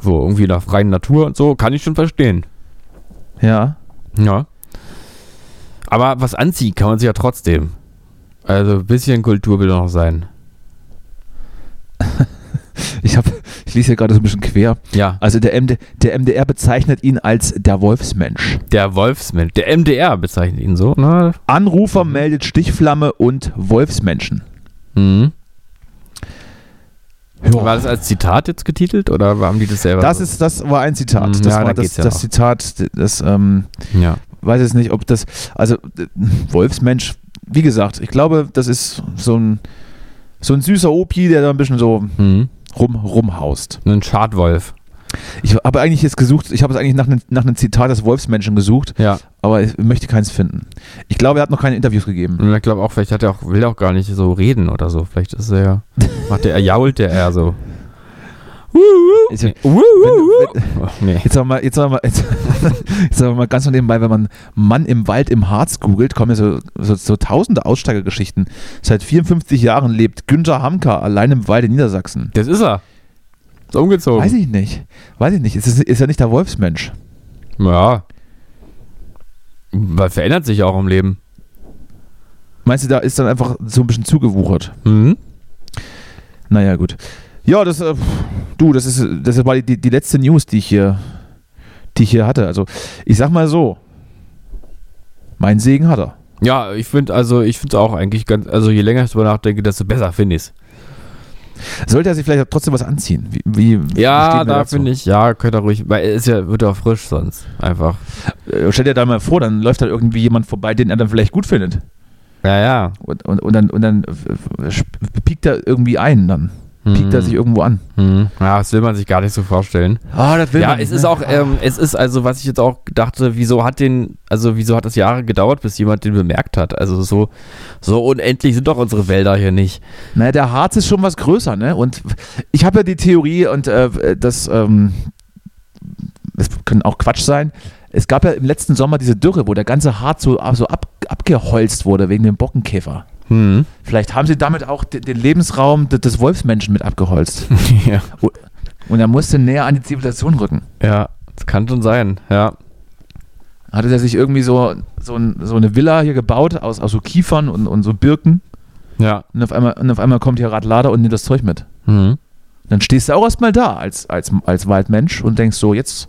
So, irgendwie in der freien Natur und so, kann ich schon verstehen. Ja. Ja. Aber was anziehen kann man sich ja trotzdem. Also ein bisschen Kultur will noch sein. Ich, hab, ich lese hier gerade so ein bisschen quer. Ja. Also der, MD, der MDR bezeichnet ihn als der Wolfsmensch. Der Wolfsmensch. Der MDR bezeichnet ihn so, ne? Anrufer meldet Stichflamme und Wolfsmenschen. Mhm. Ja. War das als Zitat jetzt getitelt oder haben die das selber? Das, ist, das war ein Zitat. Mhm, Das ja, da war das, geht's ja das. Zitat, das, ähm, Ja. weiß jetzt nicht, ob das, also Wolfsmensch, wie gesagt, ich glaube, das ist so ein, so ein süßer Opi, der da ein bisschen so Mhm. rum, rumhaust. Ein Schadwolf. Ich habe eigentlich jetzt gesucht, ich habe es eigentlich nach, einem- nach einem Zitat des Wolfsmenschen gesucht, Ja. aber ich möchte keins finden. Ich glaube, er hat noch keine Interviews gegeben. Und ich glaube auch, vielleicht hat er auch, will er auch gar nicht so reden oder so. Vielleicht ist er, macht er, er jault der eher so. Nee. wenn, jetzt sagen wir jetzt wir mal, jetzt, jetzt sagen wir mal ganz so nebenbei, wenn man Mann im Wald im Harz googelt, kommen ja so, so, so tausende Aussteigergeschichten. Seit 54 Jahren lebt Günther Hamka allein im Wald in Niedersachsen. Das ist er. Ist umgezogen. Weiß ich nicht. Weiß ich nicht. Ist, ist, ist ja nicht der Wolfsmensch. Ja. Weil verändert sich auch im Leben. Meinst du, da ist dann einfach so ein bisschen zugewuchert? Mhm. Naja, gut. Ja, das, äh, du, das ist, das war die, die letzte News, die ich hier, die ich hier hatte. Also, ich sag mal so. Mein Segen hat er. Ja, ich finde also, ich finde es auch eigentlich ganz, also je länger ich drüber nachdenke, desto besser finde ich es. Sollte er sich vielleicht trotzdem was anziehen? Wie, wie, Ja, da finde ich, ja, könnte er ruhig, weil er ist ja, wird ja auch frisch sonst. Einfach. Äh, Stell dir da mal vor, dann läuft da irgendwie jemand vorbei, den er dann vielleicht gut findet. Ja, ja. Und, und, und dann, und dann äh, piekt er irgendwie ein, dann piekt er Mhm. sich irgendwo an. Mhm. Ja, das will man sich gar nicht so vorstellen. Ah, das ja, es ist auch, ähm, es ist also, was ich jetzt auch dachte, wieso hat den, also wieso hat das Jahre gedauert, bis jemand den bemerkt hat? Also so, so unendlich sind doch unsere Wälder hier nicht. Naja, der Harz ist schon was größer, ne? Und ich habe ja die Theorie, und äh, das, ähm, das können auch Quatsch sein. Es gab ja im letzten Sommer diese Dürre, wo der ganze Harz so, so ab, abgeholzt wurde wegen dem Bockenkäfer. Hm. Vielleicht haben sie damit auch den, Lebensraum de- des Wolfsmenschen mit abgeholzt. ja. Und er musste näher an die Zivilisation rücken. ja, das kann schon sein, ja. Hatte er sich irgendwie so, so, ein, so eine Villa hier gebaut aus, aus so Kiefern und, und so Birken. Ja. Und auf einmal, und auf einmal kommt hier Radlader und nimmt das Zeug mit. Mhm. Dann stehst du auch erstmal da als, als, als Waldmensch und denkst so, jetzt,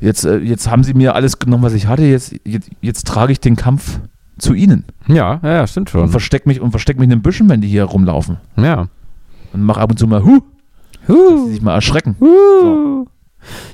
jetzt, äh, jetzt haben sie mir alles genommen, was ich hatte, jetzt, jetzt, jetzt trage ich den Kampf zu ihnen Ja, ja, stimmt und schon. versteck mich und versteck mich in den Büschen, wenn die hier rumlaufen. Ja. Und mach ab und zu mal, huh, dass sie sich mal erschrecken. So.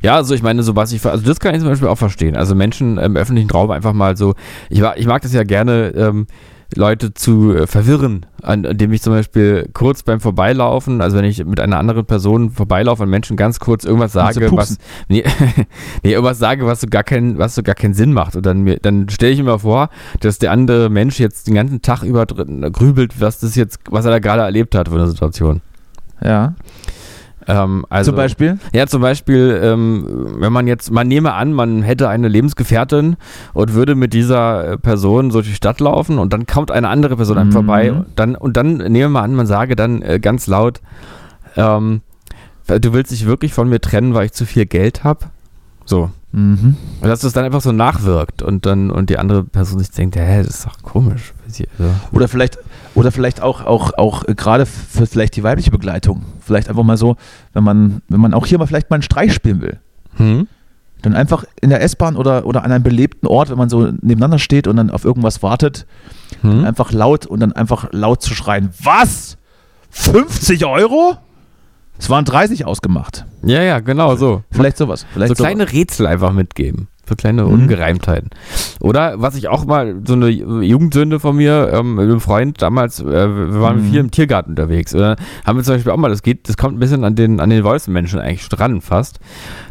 Ja, also ich meine, so was ich, also das kann ich zum Beispiel auch verstehen. Also Menschen im öffentlichen Raum einfach mal so, ich, mag- ich mag das ja gerne, ähm, Leute zu äh, verwirren, an, indem ich zum Beispiel kurz beim Vorbeilaufen, also wenn ich mit einer anderen Person vorbeilaufe und Menschen ganz kurz irgendwas sage, was, nee, nee, irgendwas sage, was so gar keinen, was so gar keinen Sinn macht. Und dann, mir- dann stelle ich mir vor, dass der andere Mensch jetzt den ganzen Tag über grübelt, was das jetzt, was er da gerade erlebt hat für eine Situation. Ja, Ähm, also, zum Beispiel. ja, zum Beispiel, ähm, wenn man jetzt, man nehme an, man hätte eine Lebensgefährtin und würde mit dieser äh, Person so durch die Stadt laufen und dann kommt eine andere Person einem Mhm. vorbei und dann, und dann nehmen wir an, man sage dann äh, ganz laut, ähm, du willst dich wirklich von mir trennen, weil ich zu viel Geld habe. So. Mhm. Und dass das dann einfach so nachwirkt und dann, und die andere Person sich denkt, hä, das ist doch komisch. Also, Oder vielleicht, oder vielleicht auch, auch, auch äh, gerade für vielleicht die weibliche Begleitung. Vielleicht einfach mal so, wenn man, wenn man auch hier mal vielleicht mal einen Streich spielen will. hm? Dann einfach in der S-Bahn oder, oder an einem belebten Ort, wenn man so nebeneinander steht und dann auf irgendwas wartet, Hm? einfach laut und dann einfach laut zu schreien, was? 50 Euro? Es waren 30 ausgemacht. Ja, ja, genau so. Vielleicht sowas. Vielleicht so kleine Rätsel einfach mitgeben. So kleine Mhm. Ungereimtheiten. Oder was ich auch mal, so eine Jugendsünde von mir, ähm, mit einem Freund damals, äh, wir waren Mhm. viel im Tiergarten unterwegs. Oder haben wir zum Beispiel auch mal, das geht, das kommt ein bisschen an den, an den Wolfsmenschen eigentlich dran fast.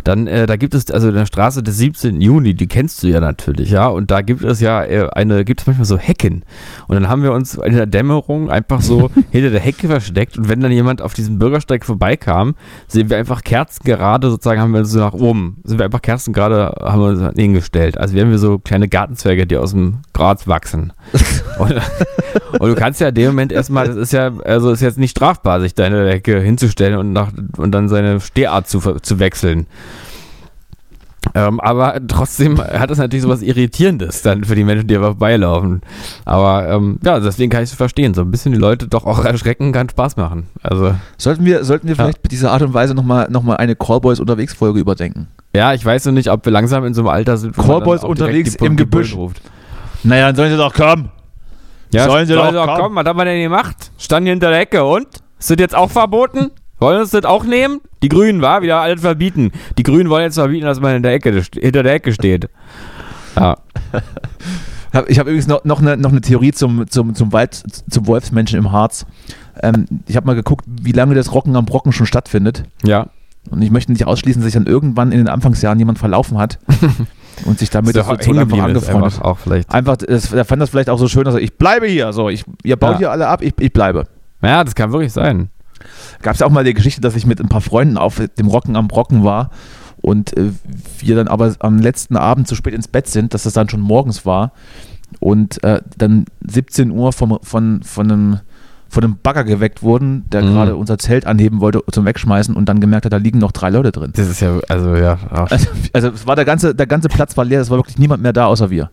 Dann, äh, da gibt es, also in der Straße des 17. Juni, die kennst du ja natürlich, ja. Und da gibt es ja äh, eine, gibt es manchmal so Hecken. Und dann haben wir uns in der Dämmerung einfach so hinter der Hecke versteckt. Und wenn dann jemand auf diesem Bürgersteig vorbeikam, sehen wir einfach Kerzen gerade, sozusagen haben wir so nach oben, sind wir einfach Kerzen gerade, haben wir hingestellt. Also wir haben wir so kleine Gartenzwerge, die aus dem Gras wachsen. und, und du kannst ja in dem Moment erstmal, das ist ja, also ist jetzt nicht strafbar, sich deine Hecke hinzustellen und, nach, und dann seine Stehart zu, zu wechseln. Ähm, aber trotzdem hat das natürlich sowas Irritierendes dann für die Menschen, die einfach beilaufen. Aber ähm, ja, deswegen kann ich es verstehen. So ein bisschen die Leute doch auch erschrecken kann Spaß machen. Also Sollten wir, sollten wir vielleicht mit dieser Art und Weise nochmal noch mal eine Callboys unterwegs Folge überdenken? Ja, ich weiß noch nicht, ob wir langsam in so einem Alter sind. direkt unterwegs im Gebüsch. Ruft. Naja, dann sollen sie doch kommen. Ja, Sollen sie doch kommen. kommen. Was haben wir denn gemacht? Standen hier hinter der Ecke und? Ist das jetzt auch verboten? Wollen uns das auch nehmen? Die Grünen, war wieder alles verbieten. Die Grünen wollen jetzt verbieten, dass man in der Ecke, hinter der Ecke steht. Ja. Ich habe übrigens noch, noch, eine, noch eine Theorie zum, zum, zum, Wald, zum Wolfsmenschen im Harz. Ähm, ich habe mal geguckt, wie lange das Rocken am Brocken schon stattfindet. Ja. Und ich möchte nicht ausschließen, dass sich dann irgendwann in den Anfangsjahren jemand verlaufen hat und sich damit Ist doch Situation einfach angefreundet. einfach auch vielleicht. Einfach, das, er fand das vielleicht auch so schön, dass er, ich bleibe hier. So, ich, ihr baut Ja. hier alle ab, ich, ich bleibe. Ja, das kann wirklich sein. Gab es ja auch mal die Geschichte, dass ich mit ein paar Freunden auf dem Rocken am Brocken war und äh, wir dann aber am letzten Abend zu spät ins Bett sind, dass das dann schon morgens war und äh, dann 17 Uhr vom, von, von, einem, von einem Bagger geweckt wurden, der Mhm. gerade unser Zelt anheben wollte zum Wegschmeißen und dann gemerkt hat, da liegen noch drei Leute drin. Das ist ja, also ja, Also, also es war der ganze, der ganze Platz war leer, es war wirklich niemand mehr da außer wir.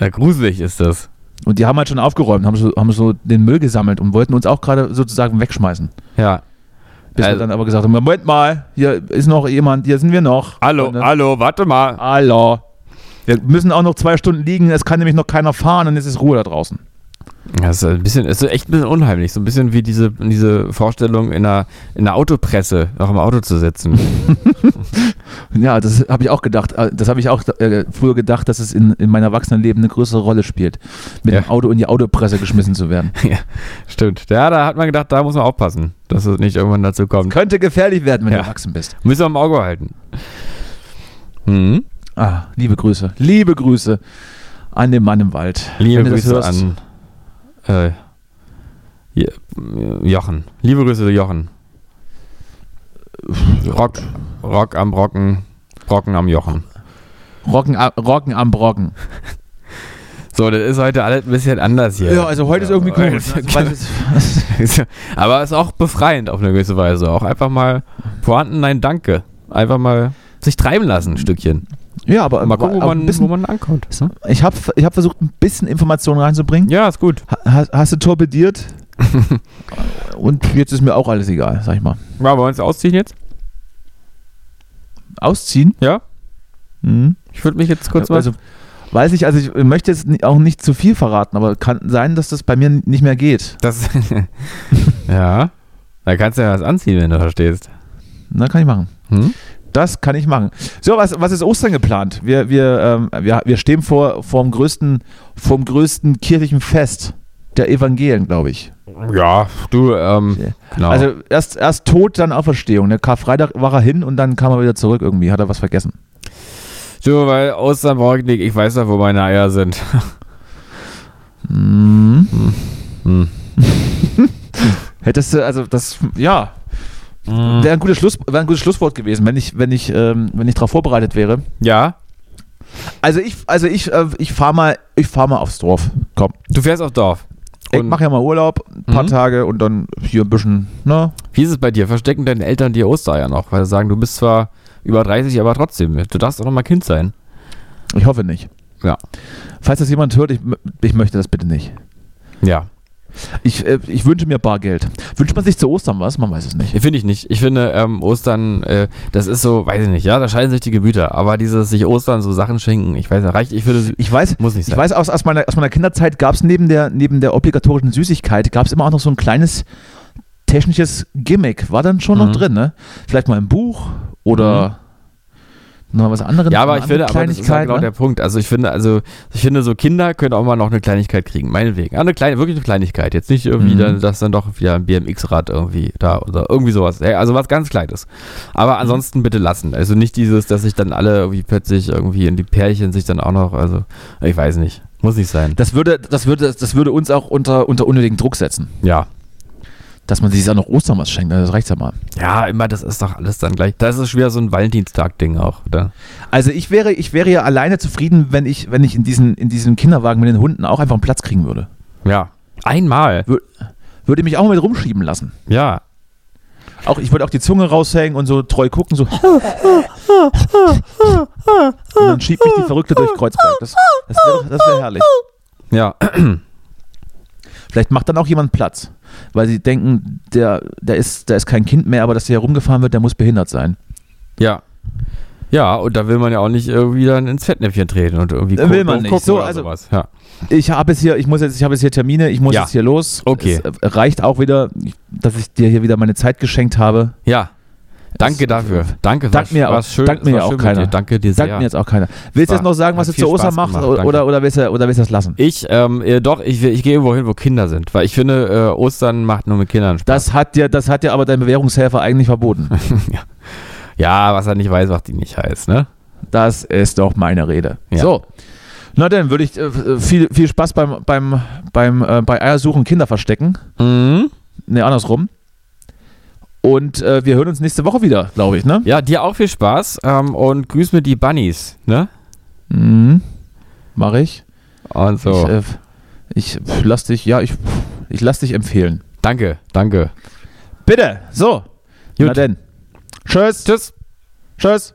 ja, gruselig ist das. Und die haben halt schon aufgeräumt, haben so, haben so den Müll gesammelt und wollten uns auch gerade sozusagen wegschmeißen. Ja. Bis wir Also- dann aber gesagt haben, Moment mal, hier ist noch jemand, hier sind wir noch. Hallo, äh, hallo, warte mal. Hallo. Wir müssen auch noch zwei Stunden liegen, es kann nämlich noch keiner fahren und es ist Ruhe da draußen. Das ist ein bisschen, ist echt ein bisschen unheimlich. So ein bisschen wie diese, diese Vorstellung in einer, in einer Autopresse, noch im Auto zu sitzen. Ja, das habe ich auch gedacht. Äh, Das habe ich auch äh, früher gedacht, dass es in, in meinem Erwachsenenleben eine größere Rolle spielt, mit Ja. dem Auto in die Autopresse geschmissen zu werden. ja, stimmt. Ja, da hat man gedacht, da muss man aufpassen, dass es nicht irgendwann dazu kommt. Könnte gefährlich werden, wenn Ja. du erwachsen bist. Müssen wir im Auge halten. Mhm. Ah, liebe Grüße. Liebe Grüße an den Mann im Wald. Liebe das Grüße hörst, an äh, Jo- Jochen. Liebe Grüße, Jochen. Rock, Rock am Brocken, Brocken am Jochen. Rocken, Rocken am Brocken. So, das ist heute alles ein bisschen anders hier. Ja, also heute ist irgendwie ist- Aber ist auch befreiend auf eine gewisse Weise. Auch einfach mal vorhanden, nein, danke. Einfach mal sich treiben lassen, ein Stückchen. Ja, aber Mal gucken, wo man, bisschen, wo man ankommt. ne? ich habe ich hab versucht, ein bisschen Informationen reinzubringen. Ja, ist gut. Ha- Hast du torpediert? Und jetzt ist mir auch alles egal, sag ich mal. Ja, wollen wir uns ausziehen jetzt? Ausziehen? Ja? Mhm. Ich würde mich jetzt kurz mal. Also, weiß ich, also ich möchte jetzt auch nicht zu viel verraten, aber kann sein, dass das bei mir nicht mehr geht. das, ja. Da kannst du ja was anziehen, wenn du verstehst. Na, kann ich machen. Hm? Das kann ich machen. So, was, was ist Ostern geplant? Wir, wir, ähm, wir, wir stehen vor, vor dem größten, vom größten kirchlichen Fest der Evangelien, glaube ich. Ja, du, ähm, genau. Also erst, erst Tod, dann Auferstehung. Der Karfreitag war er hin und dann kam er wieder zurück irgendwie. Hat er was vergessen? du, weil Ostern ich nicht, ich weiß doch, wo meine Eier sind. Mhm. Hm. Hättest du, also das, ja, wäre ein, gutes Schluss, ein gutes Schlusswort gewesen, wenn ich, wenn ich, ähm, wenn ich darauf vorbereitet wäre. Ja, Also ich, also ich, äh, ich fahre mal, ich fahr mal aufs Dorf. Komm. du fährst auf Dorf. Ich Und mache ja mal Urlaub, ein paar Mhm. Tage und dann hier ein bisschen, ne? wie ist es bei dir? Verstecken deine Eltern dir Ostereier noch? Weil sie sagen, du bist zwar über 30, aber trotzdem, du darfst auch noch mal Kind sein. Ich hoffe nicht. Ja. Falls das jemand hört, ich, ich möchte das bitte nicht. Ja, Ich, äh, ich wünsche mir Bargeld. Wünscht man sich zu Ostern was? Man weiß es nicht. finde ich nicht. Ich finde, ähm, Ostern, äh, das ist so, weiß ich nicht, ja, da scheiden sich die Gemüter. Aber dieses sich Ostern so Sachen schenken, ich weiß nicht, reicht, ich finde, Ich weiß, muss nicht ich sein. weiß aus, aus, meiner, aus meiner Kinderzeit gab es neben der, neben der obligatorischen Süßigkeit, gab es immer auch noch so ein kleines technisches Gimmick. War dann schon Mhm. noch drin, ne? Vielleicht mal ein Buch oder noch was anderes. Ja, aber ich finde, aber das ist Kleinigkeit, genau ne? der Punkt. Also ich finde, also ich finde, so Kinder können auch mal noch eine Kleinigkeit kriegen, meinetwegen. Ja, eine kleine, wirklich eine Kleinigkeit. Jetzt nicht irgendwie, Mhm. dann, dass dann doch wieder ein BMX-Rad irgendwie da oder irgendwie sowas. Also was ganz Kleines. Aber ansonsten bitte lassen. Also nicht dieses, dass sich dann alle irgendwie plötzlich irgendwie in die Pärchen sich dann auch noch, also ich weiß nicht. Muss nicht sein. Das würde, das würde, das würde uns auch unter, unter unnötigen Druck setzen. Ja. Dass man sich auch noch Ostern was schenkt, das reicht ja mal. Ja, immer, das ist doch alles dann gleich. Das ist wieder so ein Valentinstag-Ding auch, oder? Also ich wäre, ich wäre ja alleine zufrieden, wenn ich, wenn ich in diesen, in diesem Kinderwagen mit den Hunden auch einfach einen Platz kriegen würde. Ja. Einmal. Würde mich auch mal mit rumschieben lassen. Ja. Auch, ich würde auch die Zunge raushängen und so treu gucken, so. Und dann schiebt mich die Verrückte durch Kreuzberg. Das, das wäre wär herrlich. Ja, Vielleicht macht dann auch jemand Platz, weil sie denken, der, der, ist, der ist kein Kind mehr, aber dass der herumgefahren wird, der muss behindert sein. ja. Ja, und da will man ja auch nicht irgendwie dann ins Fettnäpfchen treten und irgendwie Da will man nicht. gucken So, oder also- sowas. Ja. Ich habe jetzt hier, ich muss jetzt, ich habe jetzt hier Termine, ich muss Ja. jetzt hier los. Okay. Es reicht auch wieder, dass ich dir hier wieder meine Zeit geschenkt habe. ja. Danke dafür. Danke, Dank mir war auch- schön. dank mir ja auch keiner. dir. Danke dir sehr. Sagt mir jetzt auch keiner. Willst du jetzt noch sagen, was du zu Ostern machst oder, oder, oder willst du oder willst du das lassen? Ich, ähm, äh, doch, ich, ich gehe irgendwo hin, wo Kinder sind, weil ich finde, äh, Ostern macht nur mit Kindern Spaß. Das hat dir, das hat dir aber dein Bewährungshelfer eigentlich verboten. ja, was er nicht weiß, macht ihn nicht heiß, ne? Das ist doch meine Rede. Ja. So. Na dann würde ich äh, viel, viel Spaß beim, beim, beim äh, bei Eiersuchen Kinder verstecken. Mhm. Ne, andersrum. Und äh, wir hören uns nächste Woche wieder, glaube ich, ne? Ja, dir auch viel Spaß ähm, und grüß mir die Bunnies, ne? Mhm. Mach ich. Und so. Ich, äh, ich lass dich, ja, ich, ich lass dich empfehlen. danke, danke. Bitte. So. Gut. Na denn. Tschüss. Tschüss. Tschüss.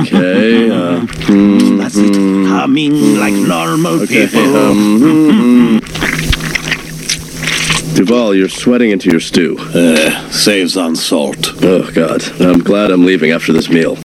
Okay. Uh, That's it. Humming like normal okay. people. Um, Duval, you're sweating into your stew. Uh, saves on salt. Oh God, I'm glad I'm leaving after this meal.